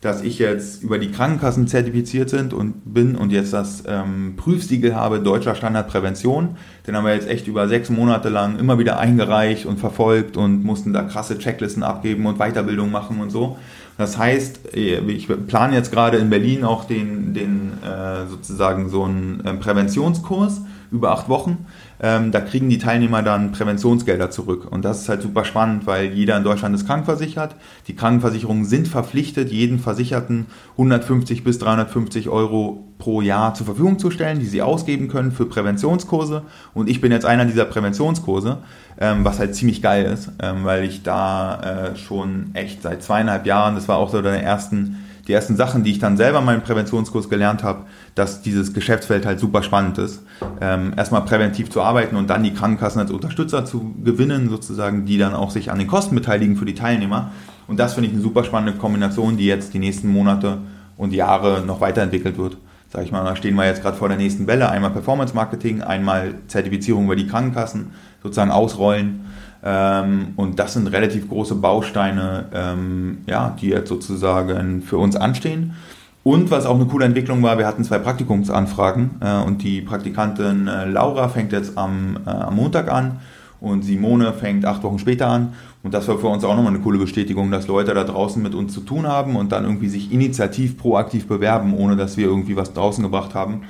dass ich jetzt über die Krankenkassen zertifiziert sind und bin und jetzt das ähm, Prüfsiegel habe Deutscher Standard Prävention. Den haben wir jetzt echt über sechs Monate lang immer wieder eingereicht und verfolgt und mussten da krasse Checklisten abgeben und Weiterbildung machen und so. Das heißt, äh, ich plane jetzt gerade in Berlin auch den, den äh, sozusagen so einen äh, Präventionskurs über acht Wochen. Ähm, da kriegen die Teilnehmer dann Präventionsgelder zurück. Und das ist halt super spannend, weil jeder in Deutschland ist krankenversichert. Die Krankenversicherungen sind verpflichtet, jeden Versicherten 150 bis 350 Euro pro Jahr zur Verfügung zu stellen, die sie ausgeben können für Präventionskurse. Und ich bin jetzt einer dieser Präventionskurse, ähm, was halt ziemlich geil ist, ähm, weil ich da äh, schon echt seit zweieinhalb Jahren, das war auch so der ersten die ersten Sachen, die ich dann selber in meinem Präventionskurs gelernt habe, dass dieses Geschäftsfeld halt super spannend ist. Ähm, erstmal präventiv zu arbeiten und dann die Krankenkassen als Unterstützer zu gewinnen, sozusagen, die dann auch sich an den Kosten beteiligen für die Teilnehmer. Und das finde ich eine super spannende Kombination, die jetzt die nächsten Monate und Jahre noch weiterentwickelt wird. Sag ich mal, da stehen wir jetzt gerade vor der nächsten Welle. Einmal Performance Marketing, einmal Zertifizierung über die Krankenkassen, sozusagen ausrollen ähm, und das sind relativ große Bausteine, ähm, ja, die jetzt sozusagen für uns anstehen. Und was auch eine coole Entwicklung war, wir hatten zwei Praktikumsanfragen äh, und die Praktikantin äh, Laura fängt jetzt am, äh, am Montag an und Simone fängt acht Wochen später an. Und das war für uns auch nochmal eine coole Bestätigung, dass Leute da draußen mit uns zu tun haben und dann irgendwie sich initiativ, proaktiv bewerben, ohne dass wir irgendwie was draußen gebracht haben.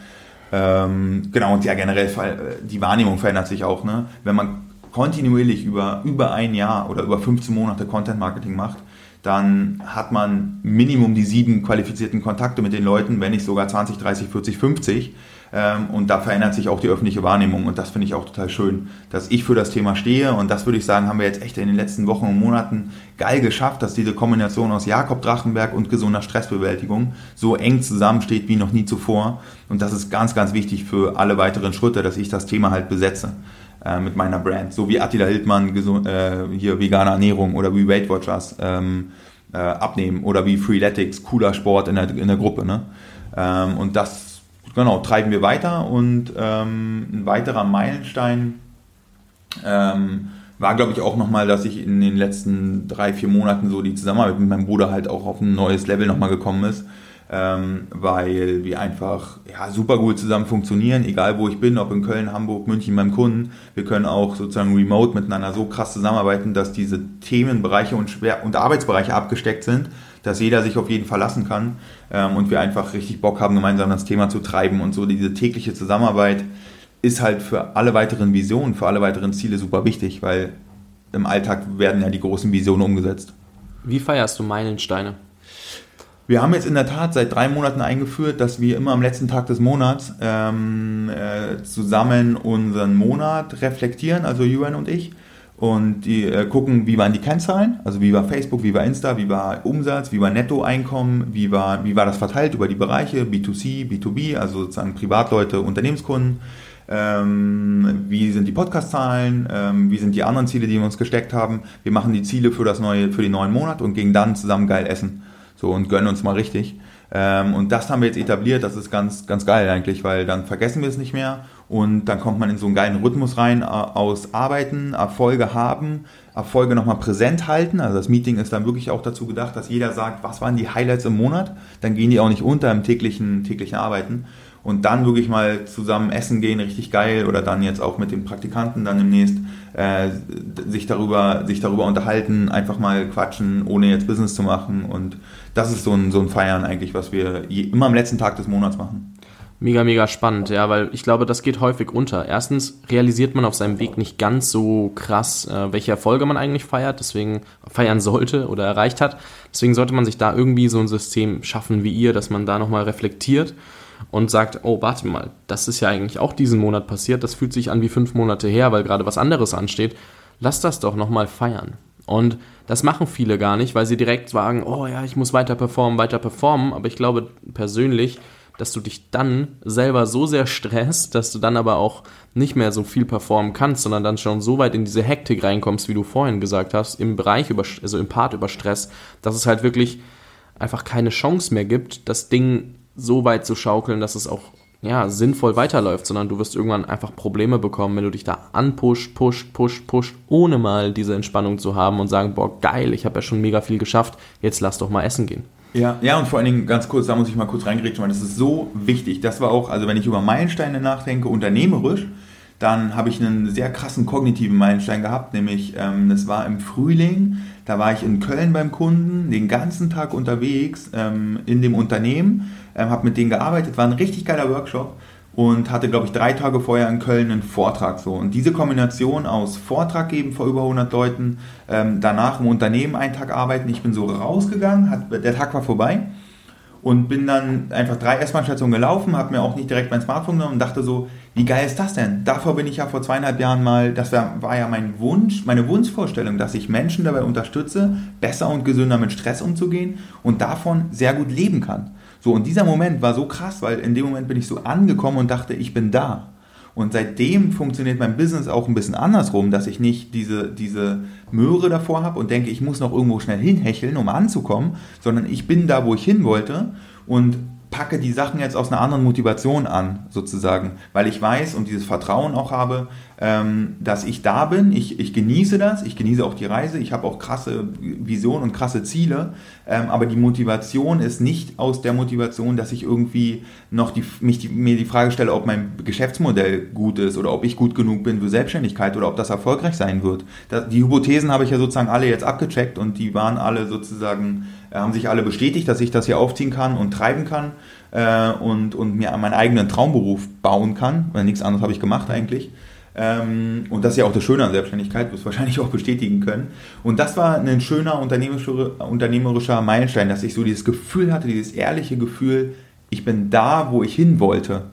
Ähm, genau, und ja, generell die Wahrnehmung verändert sich auch. Ne? Wenn man kontinuierlich über, über ein Jahr oder über 15 Monate Content Marketing macht, dann hat man Minimum die sieben qualifizierten Kontakte mit den Leuten, wenn nicht sogar 20, 30, 40, 50. Ähm, und da verändert sich auch die öffentliche Wahrnehmung und das finde ich auch total schön, dass ich für das Thema stehe. Und das würde ich sagen, haben wir jetzt echt in den letzten Wochen und Monaten geil geschafft, dass diese Kombination aus Jakob Drachenberg und gesunder Stressbewältigung so eng zusammensteht wie noch nie zuvor. Und das ist ganz, ganz wichtig für alle weiteren Schritte, dass ich das Thema halt besetze äh, mit meiner Brand, so wie Attila Hildmann äh, hier vegane Ernährung oder wie Weight Watchers ähm, äh, abnehmen oder wie Freeletics, cooler Sport in der, in der Gruppe. Ne? Ähm, und das genau, treiben wir weiter und ähm, ein weiterer Meilenstein ähm, war, glaube ich, auch nochmal, dass ich in den letzten drei, vier Monaten so die Zusammenarbeit mit meinem Bruder halt auch auf ein neues Level nochmal gekommen ist ähm, weil wir einfach ja, super gut zusammen funktionieren, egal wo ich bin, ob in Köln, Hamburg, München beim Kunden. Wir können auch sozusagen remote miteinander so krass zusammenarbeiten, dass diese Themenbereiche und, Schwer und Arbeitsbereiche abgesteckt sind, dass jeder sich auf jeden verlassen kann ähm, und wir einfach richtig Bock haben, gemeinsam das Thema zu treiben und so diese tägliche Zusammenarbeit ist halt für alle weiteren Visionen, für alle weiteren Ziele super wichtig, weil im Alltag werden ja die großen Visionen umgesetzt. Wie feierst du Meilensteine? Wir haben jetzt in der Tat seit drei Monaten eingeführt, dass wir immer am letzten Tag des Monats ähm, äh, zusammen unseren Monat reflektieren, also Juan und ich, und die äh, gucken, wie waren die Kennzahlen, also wie war Facebook, wie war Insta, wie war Umsatz, wie war Nettoeinkommen, wie war, wie war das verteilt über die Bereiche B2C, B2B, also sozusagen Privatleute, Unternehmenskunden. Ähm, wie sind die Podcast-Zahlen, ähm, wie sind die anderen Ziele, die wir uns gesteckt haben. Wir machen die Ziele für das neue, für den neuen Monat und gehen dann zusammen geil essen. So und gönnen uns mal richtig. Ähm, und das haben wir jetzt etabliert, das ist ganz, ganz geil eigentlich, weil dann vergessen wir es nicht mehr und dann kommt man in so einen geilen Rhythmus rein aus Arbeiten, Erfolge haben, Erfolge nochmal präsent halten. Also das Meeting ist dann wirklich auch dazu gedacht, dass jeder sagt, was waren die Highlights im Monat, dann gehen die auch nicht unter im täglichen, täglichen Arbeiten und dann wirklich mal zusammen essen gehen, richtig geil, oder dann jetzt auch mit den Praktikanten dann demnächst äh, sich, darüber, sich darüber unterhalten, einfach mal quatschen, ohne jetzt Business zu machen. Und das ist so ein, so ein Feiern eigentlich, was wir je, immer am letzten Tag des Monats machen. Mega, mega spannend, ja, weil ich glaube, das geht häufig unter. Erstens realisiert man auf seinem Weg nicht ganz so krass, äh, welche Erfolge man eigentlich feiert, deswegen feiern sollte oder erreicht hat. Deswegen sollte man sich da irgendwie so ein System schaffen wie ihr, dass man da nochmal reflektiert und sagt, oh, warte mal, das ist ja eigentlich auch diesen Monat passiert, das fühlt sich an wie fünf Monate her, weil gerade was anderes ansteht, lass das doch nochmal feiern. Und das machen viele gar nicht, weil sie direkt sagen, oh ja, ich muss weiter performen, weiter performen, aber ich glaube persönlich, dass du dich dann selber so sehr stresst, dass du dann aber auch nicht mehr so viel performen kannst, sondern dann schon so weit in diese Hektik reinkommst, wie du vorhin gesagt hast, im Bereich über, also im Part über Stress, dass es halt wirklich einfach keine Chance mehr gibt, das Ding so weit zu schaukeln, dass es auch ja, sinnvoll weiterläuft, sondern du wirst irgendwann einfach Probleme bekommen, wenn du dich da anpusht, pusht, pusht, pusht, ohne mal diese Entspannung zu haben und sagen, boah, geil, ich habe ja schon mega viel geschafft, jetzt lass doch mal essen gehen. Ja, ja, und vor allen Dingen ganz kurz, da muss ich mal kurz reingreifen, weil das ist so wichtig. Das war auch, also wenn ich über Meilensteine nachdenke, unternehmerisch, dann habe ich einen sehr krassen kognitiven Meilenstein gehabt, nämlich ähm, das war im Frühling, da war ich in Köln beim Kunden, den ganzen Tag unterwegs ähm, in dem Unternehmen, ähm, habe mit denen gearbeitet, war ein richtig geiler Workshop und hatte, glaube ich, drei Tage vorher in Köln einen Vortrag so. Und diese Kombination aus Vortrag geben vor über 100 Leuten, ähm, danach im Unternehmen einen Tag arbeiten, ich bin so rausgegangen, hat, der Tag war vorbei und bin dann einfach drei S-Bahn-Stationen gelaufen, habe mir auch nicht direkt mein Smartphone genommen und dachte so, wie geil ist das denn? Davor bin ich ja vor zweieinhalb Jahren mal, das war, war ja mein Wunsch, meine Wunschvorstellung, dass ich Menschen dabei unterstütze, besser und gesünder mit Stress umzugehen und davon sehr gut leben kann. So, und dieser Moment war so krass, weil in dem Moment bin ich so angekommen und dachte, ich bin da. Und seitdem funktioniert mein Business auch ein bisschen andersrum, dass ich nicht diese, diese Möhre davor habe und denke, ich muss noch irgendwo schnell hinhecheln, um anzukommen, sondern ich bin da, wo ich hin wollte. Und packe die Sachen jetzt aus einer anderen Motivation an, sozusagen, weil ich weiß und dieses Vertrauen auch habe, ähm, dass ich da bin, ich, ich genieße das, ich genieße auch die Reise, ich habe auch krasse Visionen und krasse Ziele, ähm, aber die Motivation ist nicht aus der Motivation, dass ich irgendwie noch die, mich die, mir die Frage stelle, ob mein Geschäftsmodell gut ist oder ob ich gut genug bin für Selbstständigkeit oder ob das erfolgreich sein wird. Das, die Hypothesen habe ich ja sozusagen alle jetzt abgecheckt und die waren alle sozusagen, haben sich alle bestätigt, dass ich das hier aufziehen kann und treiben kann äh, und, und mir meinen eigenen Traumberuf bauen kann, weil nichts anderes habe ich gemacht eigentlich. Ähm, und das ist ja auch das Schöne an Selbstständigkeit, wirst wahrscheinlich auch bestätigen können. Und das war ein schöner unternehmerischer, unternehmerischer Meilenstein, dass ich so dieses Gefühl hatte, dieses ehrliche Gefühl, ich bin da, wo ich hin wollte.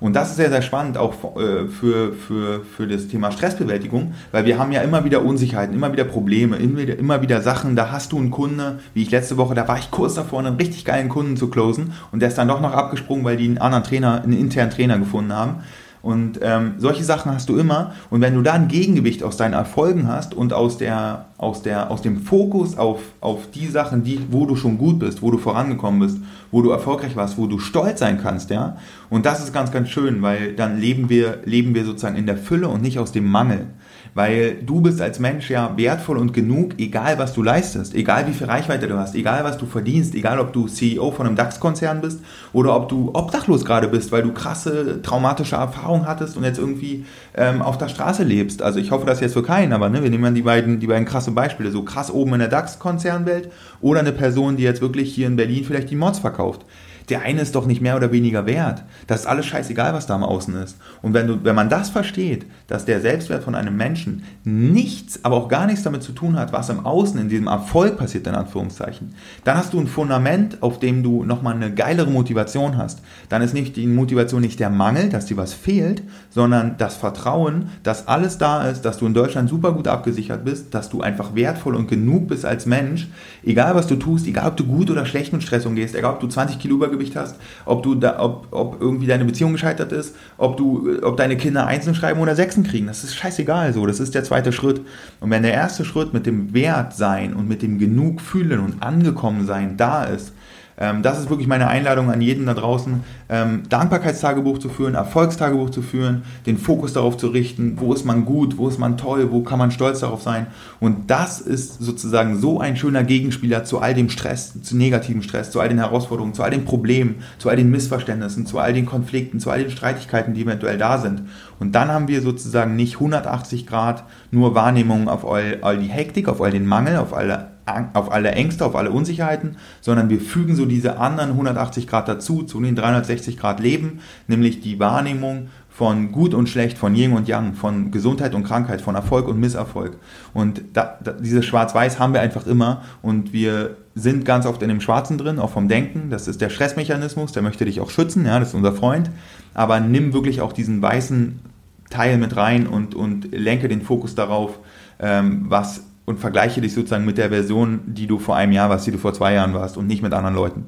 Und das ist sehr, sehr spannend auch äh, für, für, für das Thema Stressbewältigung, weil wir haben ja immer wieder Unsicherheiten, immer wieder Probleme, immer wieder, Sachen, da hast du einen Kunde, wie ich letzte Woche, da war ich kurz davor, einen richtig geilen Kunden zu closen und der ist dann doch noch abgesprungen, weil die einen anderen Trainer, einen internen Trainer gefunden haben. Und ähm, solche Sachen hast du immer. Und wenn du da ein Gegengewicht aus deinen Erfolgen hast und aus, der, aus, der, aus dem Fokus auf, auf die Sachen, die, wo du schon gut bist, wo du vorangekommen bist, wo du erfolgreich warst, wo du stolz sein kannst, ja. Und das ist ganz, ganz schön, weil dann leben wir, leben wir sozusagen in der Fülle und nicht aus dem Mangel. Weil du bist als Mensch ja wertvoll und genug, egal was du leistest, egal wie viel Reichweite du hast, egal was du verdienst, egal ob du CEO von einem DAX-Konzern bist oder ob du obdachlos gerade bist, weil du krasse traumatische Erfahrungen hattest und jetzt irgendwie ähm, auf der Straße lebst. Also ich hoffe das jetzt für keinen, aber ne, wir nehmen die beiden, die beiden krasse Beispiele, so krass oben in der DAX-Konzernwelt oder eine Person, die jetzt wirklich hier in Berlin vielleicht die Mods verkauft der eine ist doch nicht mehr oder weniger wert. Das ist alles scheißegal, was da am Außen ist. Und wenn, du, wenn man das versteht, dass der Selbstwert von einem Menschen nichts, aber auch gar nichts damit zu tun hat, was im Außen in diesem Erfolg passiert, in Anführungszeichen, dann hast du ein Fundament, auf dem du nochmal eine geilere Motivation hast. Dann ist nicht die Motivation nicht der Mangel, dass dir was fehlt, sondern das Vertrauen, dass alles da ist, dass du in Deutschland super gut abgesichert bist, dass du einfach wertvoll und genug bist als Mensch, egal was du tust, egal ob du gut oder schlecht mit Stress umgehst, egal ob du 20 Kilo Übergewicht Übergewicht hast, ob du da, ob, ob irgendwie deine Beziehung gescheitert ist, ob du, ob deine Kinder Einsen schreiben oder Sechsen kriegen. Das ist scheißegal so. Das ist der zweite Schritt. Und wenn der erste Schritt mit dem Wert sein und mit dem genug fühlen und angekommen sein da ist, ähm, das ist wirklich meine Einladung an jeden da draußen, ähm, Dankbarkeitstagebuch zu führen, Erfolgstagebuch zu führen, den Fokus darauf zu richten, wo ist man gut, wo ist man toll, wo kann man stolz darauf sein. Und das ist sozusagen so ein schöner Gegenspieler zu all dem Stress, zu negativen Stress, zu all den Herausforderungen, zu all den Problemen, zu all den Missverständnissen, zu all den Konflikten, zu all den Streitigkeiten, die eventuell da sind. Und dann haben wir sozusagen nicht 180 Grad nur Wahrnehmung auf all, all die Hektik, auf all den Mangel, auf alle auf alle Ängste, auf alle Unsicherheiten, sondern wir fügen so diese anderen 180 Grad dazu, zu den 360 Grad Leben, nämlich die Wahrnehmung von gut und schlecht, von Yin und Yang, von Gesundheit und Krankheit, von Erfolg und Misserfolg. Und da, da, dieses Schwarz-Weiß haben wir einfach immer und wir sind ganz oft in dem Schwarzen drin, auch vom Denken. Das ist der Stressmechanismus, der möchte dich auch schützen, ja, das ist unser Freund. Aber nimm wirklich auch diesen weißen Teil mit rein und, und lenke den Fokus darauf, ähm, was und vergleiche dich sozusagen mit der Version, die du vor einem Jahr warst, die du vor zwei Jahren warst und nicht mit anderen Leuten.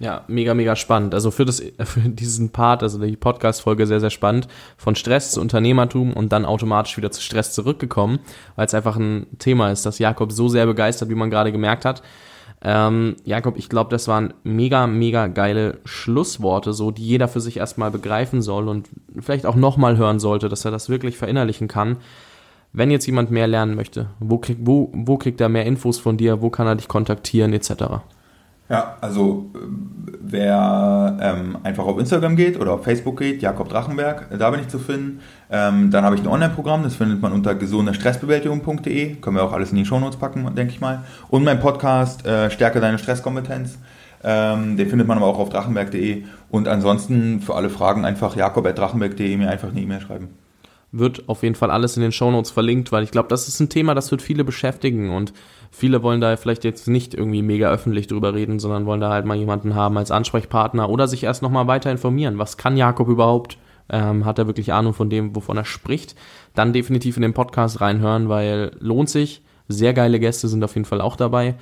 Ja, mega, mega spannend. Also für, das, für diesen Part, also die Podcast-Folge sehr, sehr spannend. Von Stress zu Unternehmertum und dann automatisch wieder zu Stress zurückgekommen, weil es einfach ein Thema ist, das Jakob so sehr begeistert, wie man gerade gemerkt hat. Ähm, Jakob, ich glaube, das waren mega, mega geile Schlussworte, so die jeder für sich erstmal begreifen soll und vielleicht auch nochmal hören sollte, dass er das wirklich verinnerlichen kann. Wenn jetzt jemand mehr lernen möchte, wo, krieg, wo, wo kriegt er mehr Infos von dir, wo kann er dich kontaktieren, etc.? Ja, also äh, wer ähm, einfach auf Instagram geht oder auf Facebook geht, Jakob Drachenberg, äh, da bin ich zu finden. Ähm, dann habe ich ein Online-Programm, das findet man unter gesundestressbewältigung.de. Können wir auch alles in die Shownotes packen, denke ich mal. Und mein Podcast äh, Stärke deine Stresskompetenz. Ähm, den findet man aber auch auf drachenberg.de. Und ansonsten für alle Fragen einfach jakob.drachenberg.de mir einfach eine E-Mail schreiben wird auf jeden Fall alles in den Shownotes verlinkt, weil ich glaube, das ist ein Thema, das wird viele beschäftigen und viele wollen da vielleicht jetzt nicht irgendwie mega öffentlich drüber reden, sondern wollen da halt mal jemanden haben als Ansprechpartner oder sich erst nochmal weiter informieren. Was kann Jakob überhaupt? Ähm, hat er wirklich Ahnung von dem, wovon er spricht? Dann definitiv in den Podcast reinhören, weil lohnt sich. Sehr geile Gäste sind auf jeden Fall auch dabei.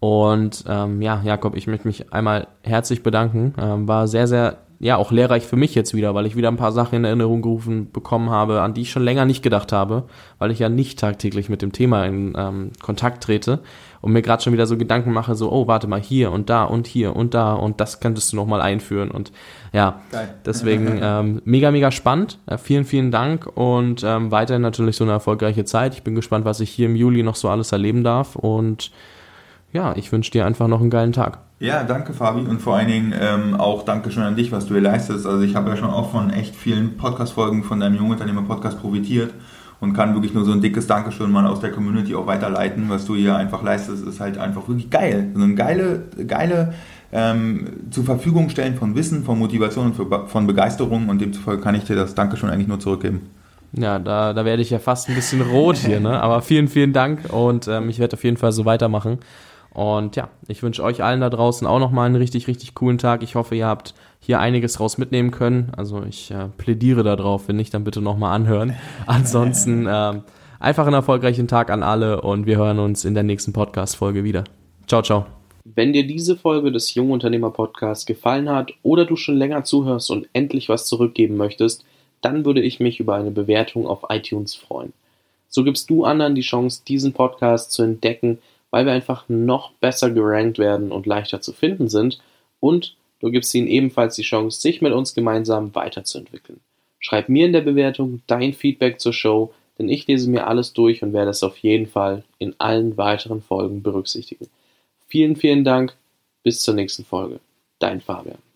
Und ähm, ja, Jakob, ich möchte mich einmal herzlich bedanken. Ähm, war sehr, sehr ja auch lehrreich für mich jetzt wieder, weil ich wieder ein paar Sachen in Erinnerung gerufen bekommen habe, an die ich schon länger nicht gedacht habe, weil ich ja nicht tagtäglich mit dem Thema in ähm, Kontakt trete und mir gerade schon wieder so Gedanken mache, so, oh, warte mal, hier und da und hier und da und das könntest du nochmal einführen und ja, Geil. deswegen ähm, mega, mega spannend. Ja, vielen, vielen Dank und ähm, weiterhin natürlich so eine erfolgreiche Zeit. Ich bin gespannt, was ich hier im Juli noch so alles erleben darf und ja, ich wünsche dir einfach noch einen geilen Tag. Ja, danke Fabi und vor allen Dingen ähm, auch Dankeschön an dich, was du hier leistest. Also ich habe ja schon auch von echt vielen Podcast-Folgen von deinem Jungunternehmer-Podcast profitiert und kann wirklich nur so ein dickes Dankeschön mal aus der Community auch weiterleiten. Was du hier einfach leistest, ist halt einfach wirklich geil. So eine geile, geile ähm, zur Verfügung stellen von Wissen, von Motivation und für, von Begeisterung und demzufolge kann ich dir das Dankeschön eigentlich nur zurückgeben. Ja, da, da werde ich ja fast ein bisschen rot hier, ne? Aber vielen, vielen Dank und ähm, ich werde auf jeden Fall so weitermachen. Und ja, ich wünsche euch allen da draußen auch nochmal einen richtig, richtig coolen Tag. Ich hoffe, ihr habt hier einiges raus mitnehmen können. Also ich äh, plädiere darauf, wenn nicht, dann bitte nochmal anhören. Ansonsten äh, einfach einen erfolgreichen Tag an alle und wir hören uns in der nächsten Podcast-Folge wieder. Ciao, ciao. Wenn dir diese Folge des Jungunternehmer Podcasts gefallen hat oder du schon länger zuhörst und endlich was zurückgeben möchtest, dann würde ich mich über eine Bewertung auf iTunes freuen. So gibst du anderen die Chance, diesen Podcast zu entdecken, weil wir einfach noch besser gerankt werden und leichter zu finden sind und du gibst ihnen ebenfalls die Chance, sich mit uns gemeinsam weiterzuentwickeln. Schreib mir in der Bewertung dein Feedback zur Show, denn ich lese mir alles durch und werde es auf jeden Fall in allen weiteren Folgen berücksichtigen. Vielen, vielen Dank. Bis zur nächsten Folge. Dein Fabian.